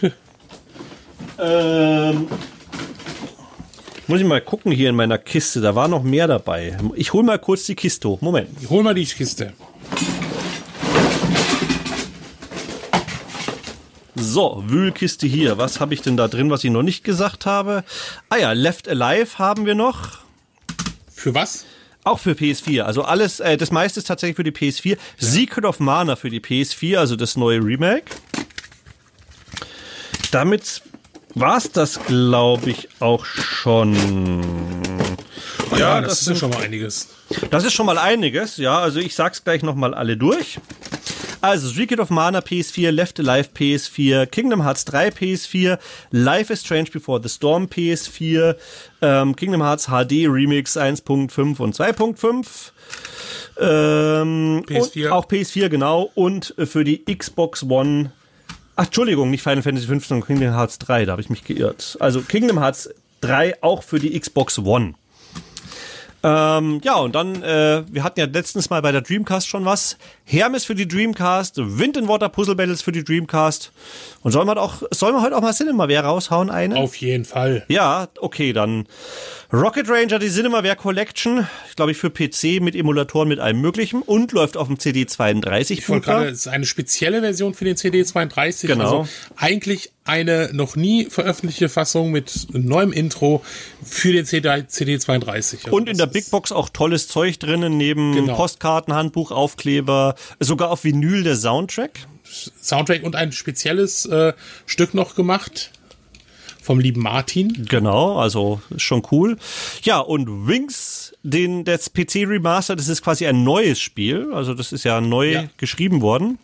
<laughs> ähm, muss ich mal gucken hier in meiner Kiste. Da war noch mehr dabei. Ich hol mal kurz die Kiste. Moment. Ich hol mal die Kiste. So, Wühlkiste hier. Was habe ich denn da drin, was ich noch nicht gesagt habe? Ah ja, Left Alive haben wir noch. Für was? Auch für PS4. Also alles, äh, das meiste ist tatsächlich für die PS4. Ja. Secret of Mana für die PS4, also das neue Remake. Damit war's das, glaube ich, auch schon. Ja, ja das, das, ist ja schon mal einiges. Das ist schon mal einiges, ja. Also ich sag's gleich nochmal alle durch. Also Secret of Mana PS4, Left Alive PS4, Kingdom Hearts 3 PS4, Life is Strange Before the Storm PS4, ähm, Kingdom Hearts HD Remix 1.5 und 2.5. Ähm, PS4. auch PS4, genau. Und für die Xbox One. Ach, Entschuldigung, nicht Final Fantasy 15, sondern Kingdom Hearts 3, da habe ich mich geirrt. Also Kingdom Hearts 3 auch für die Xbox One. Ähm, ja, und dann, äh, wir hatten ja letztens mal bei der Dreamcast schon was. Hermes für die Dreamcast, Wind and Water Puzzle Battles für die Dreamcast. Und sollen wir auch, sollen wir heute auch mal Cinemaware raushauen, eine? Auf jeden Fall. Ja, okay, dann Rocket Ranger, die Cinemaware Collection, ich glaube ich für PC mit Emulatoren mit allem möglichen und läuft auf dem CD32. Ich wollte gerade, es ist eine spezielle Version für den CD32. Genau. Also eigentlich eine noch nie veröffentlichte Fassung mit neuem Intro für den CD, CD32. Also und in der Big Box auch tolles Zeug drinnen, neben genau. Postkarten, Handbuch, Aufkleber, sogar auf Vinyl der Soundtrack. Soundtrack und ein spezielles äh, Stück noch gemacht vom lieben Martin. Genau, also schon cool. Ja, und Wings, den das PC Remaster, das ist quasi ein neues Spiel, also das ist ja neu ja. geschrieben worden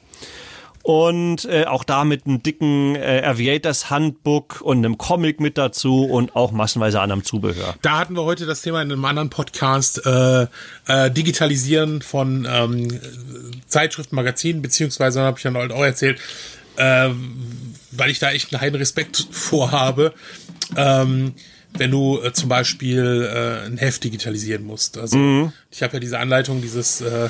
und äh, auch da mit einem dicken äh, Aviators Handbook und einem Comic mit dazu und auch massenweise anderem Zubehör. Da hatten wir heute das Thema in einem anderen Podcast äh, äh, Digitalisieren von ähm, Zeitschriften, Magazinen beziehungsweise habe ich dann halt auch erzählt, äh, weil ich da echt einen heiden Respekt vorhabe. Ähm, wenn du äh, zum Beispiel äh, ein Heft digitalisieren musst. Also mhm. ich habe ja diese Anleitung, dieses äh,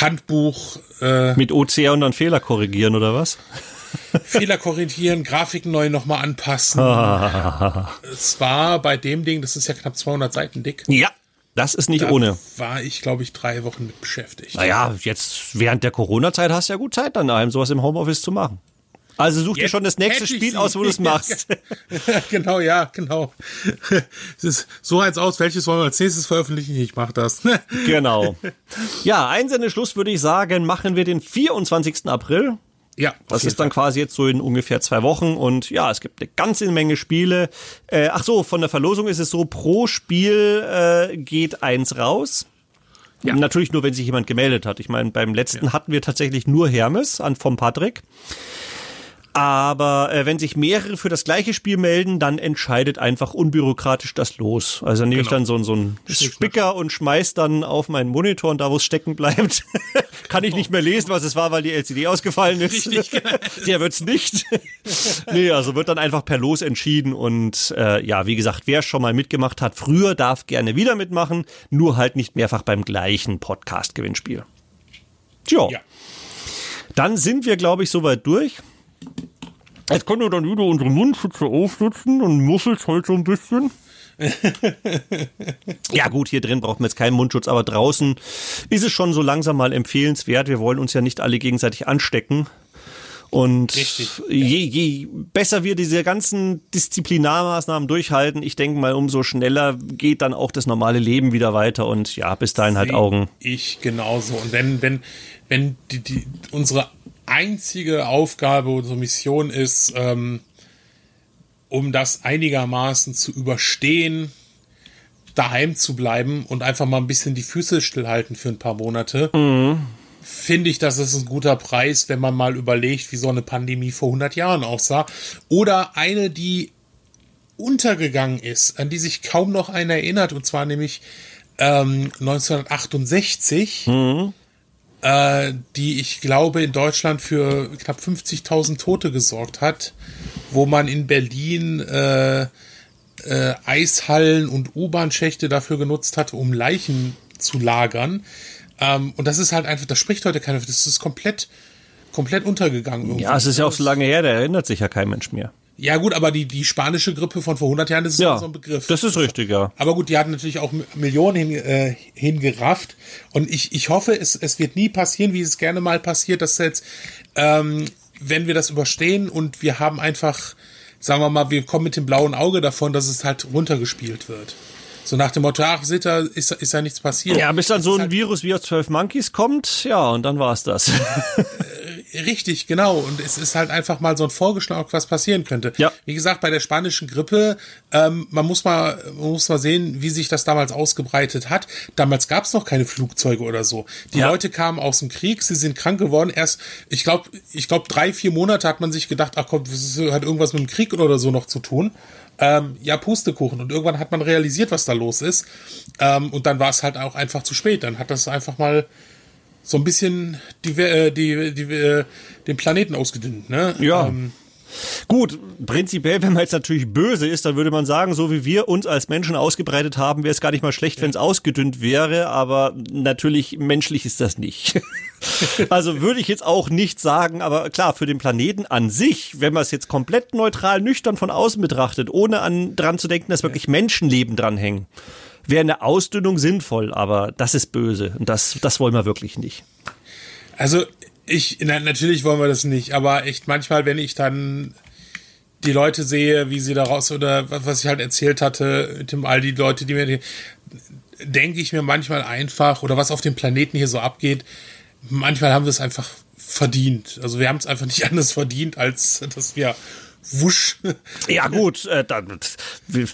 Handbuch. Äh, Mit OCR und dann Fehler korrigieren oder was? Fehler korrigieren, Grafiken neu nochmal anpassen. <laughs> es war bei dem Ding, das ist ja knapp 200 Seiten dick. Ja, das ist nicht da ohne. War ich, glaube ich, drei Wochen mit beschäftigt. Naja, jetzt während der Corona-Zeit hast du ja gut Zeit, dann einem sowas im Homeoffice zu machen. Also such dir schon das nächste Spiel aus, wo du es <laughs> machst. <laughs> genau, ja, genau. <laughs> Es ist so eins aus, welches wollen wir als nächstes veröffentlichen? Ich mach das. genau. Ja, Einsendeschluss würde ich sagen, machen wir den 24. April. Ja. Das ist dann quasi jetzt so in ungefähr zwei Wochen und ja, es gibt eine ganze Menge Spiele. Äh, ach so, von der Verlosung ist es so, pro Spiel äh, geht eins raus. Ja. Natürlich nur, wenn sich jemand gemeldet hat. Ich meine, beim letzten ja. hatten wir tatsächlich nur Hermes an vom Patrick. Aber äh, wenn sich mehrere für das gleiche Spiel melden, dann entscheidet einfach unbürokratisch das los. Also nehme genau. ich dann so, so einen Spicker und schmeiß dann auf meinen Monitor und da, wo es stecken bleibt, <laughs> kann ich nicht mehr lesen, was es war, weil die LCD ausgefallen ist. Richtig, <laughs> genau. Der wird's nicht. <laughs> nee, also wird dann einfach per Los entschieden und äh, ja, wie gesagt, wer schon mal mitgemacht hat, früher darf gerne wieder mitmachen, nur halt nicht mehrfach beim gleichen Podcast-Gewinnspiel. Tja. Ja. Dann sind wir, glaube ich, soweit durch. Jetzt können wir dann wieder unsere Mundschütze aufsetzen und muffelt halt so ein bisschen. <laughs> ja gut, hier drin braucht man jetzt keinen Mundschutz, aber draußen ist es schon so langsam mal empfehlenswert. Wir wollen uns ja nicht alle gegenseitig anstecken. Und je, je besser wir diese ganzen Disziplinarmaßnahmen durchhalten, ich denke mal, umso schneller geht dann auch das normale Leben wieder weiter und ja, bis dahin halt Augen. Ich genauso. Und wenn, wenn, wenn die, die, unsere einzige Aufgabe, unsere Mission ist, ähm, um das einigermaßen zu überstehen, daheim zu bleiben und einfach mal ein bisschen die Füße stillhalten für ein paar Monate, mhm. finde ich, das ist ein guter Preis, wenn man mal überlegt, wie so eine Pandemie vor 100 Jahren aussah. Oder eine, die untergegangen ist, an die sich kaum noch einer erinnert, und zwar nämlich ähm, 1968. Mhm äh, die ich glaube in Deutschland für knapp 50.000 Tote gesorgt hat, wo man in Berlin äh, äh, Eishallen und U-Bahn-Schächte dafür genutzt hat, um Leichen zu lagern. Ähm, und das ist halt einfach, das spricht heute keiner, das ist komplett, komplett untergegangen. Irgendwie. Ja, es ist ja auch so lange her, da erinnert sich ja kein Mensch mehr. Ja gut, aber die, die spanische Grippe von vor 100 Jahren, das ist ja so ein Begriff. Das ist richtig, ja. Aber gut, die hatten natürlich auch Millionen hin, äh, hingerafft. Und ich, ich hoffe, es, es wird nie passieren, wie es gerne mal passiert, dass jetzt, ähm, wenn wir das überstehen und wir haben einfach, sagen wir mal, wir kommen mit dem blauen Auge davon, dass es halt runtergespielt wird. So nach dem Motto, ach, ist, ist, ist ja nichts passiert. Ja, bis dann so ein halt Virus wie aus 12 Monkeys kommt, ja, und dann war es das. <laughs> Richtig, genau. Und es ist halt einfach mal so ein Vorgeschmack, was passieren könnte. Ja. Wie gesagt, bei der spanischen Grippe, ähm, man muss mal, man muss mal sehen, wie sich das damals ausgebreitet hat. Damals gab es noch keine Flugzeuge oder so. Die ja. Leute kamen aus dem Krieg, sie sind krank geworden. Erst, ich glaube, ich glaube, drei, vier Monate hat man sich gedacht, ach komm, das hat irgendwas mit dem Krieg oder so noch zu tun. Ähm, ja, Pustekuchen. Und irgendwann hat man realisiert, was da los ist. Ähm, und dann war es halt auch einfach zu spät. Dann hat das einfach mal so ein bisschen die, äh, die, die, äh, den Planeten ausgedünnt, ne? Ja. Ähm, Gut, prinzipiell, wenn man jetzt natürlich böse ist, dann würde man sagen, so wie wir uns als Menschen ausgebreitet haben, wäre es gar nicht mal schlecht, ja. wenn es ausgedünnt wäre, aber natürlich menschlich ist das nicht. <laughs> also würde ich jetzt auch nicht sagen, aber klar, für den Planeten an sich, wenn man es jetzt komplett neutral, nüchtern von außen betrachtet, ohne an dran zu denken, dass wirklich Menschenleben dranhängen, wäre eine Ausdünnung sinnvoll, aber das ist böse und das, das wollen wir wirklich nicht. Also ich, na, natürlich wollen wir das nicht, aber echt manchmal, wenn ich dann die Leute sehe, wie sie daraus oder was ich halt erzählt hatte mit dem all die Leute, die mir denke ich mir manchmal einfach oder was auf dem Planeten hier so abgeht, manchmal haben wir es einfach verdient. Also wir haben es einfach nicht <laughs> anders verdient, als dass wir wusch. Ja gut, äh,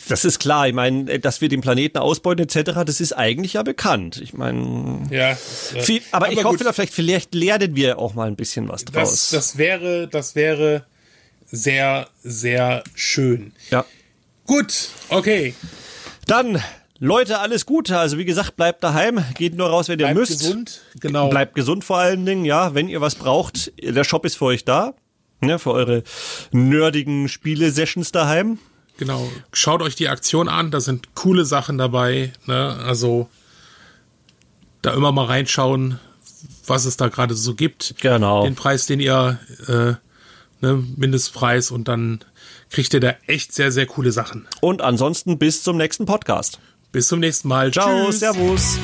das ist klar. Ich meine, dass wir den Planeten ausbeuten etc., das ist eigentlich ja bekannt. Ich meine, ja, viel, aber, aber, ich hoffe, gut. vielleicht, vielleicht lernen wir auch mal ein bisschen was draus. Das, das wäre, das wäre sehr, sehr schön. Ja. Gut, okay. Dann Leute, alles Gute. Also wie gesagt, bleibt daheim, geht nur raus, wenn ihr bleibt müsst. gesund, genau. Bleibt gesund vor allen Dingen, ja. Wenn ihr was braucht, der Shop ist für euch da. Ja, für eure nerdigen Spiele-Sessions daheim. Genau. Schaut euch die Aktion an, da sind coole Sachen dabei. Ne? Also da immer mal reinschauen, was es da gerade so gibt. Genau. Den Preis, den ihr, äh, ne, Mindestpreis und dann kriegt ihr da echt sehr, sehr coole Sachen. Und ansonsten bis zum nächsten Podcast. Bis zum nächsten Mal. Ciao, Tschüss. Servus.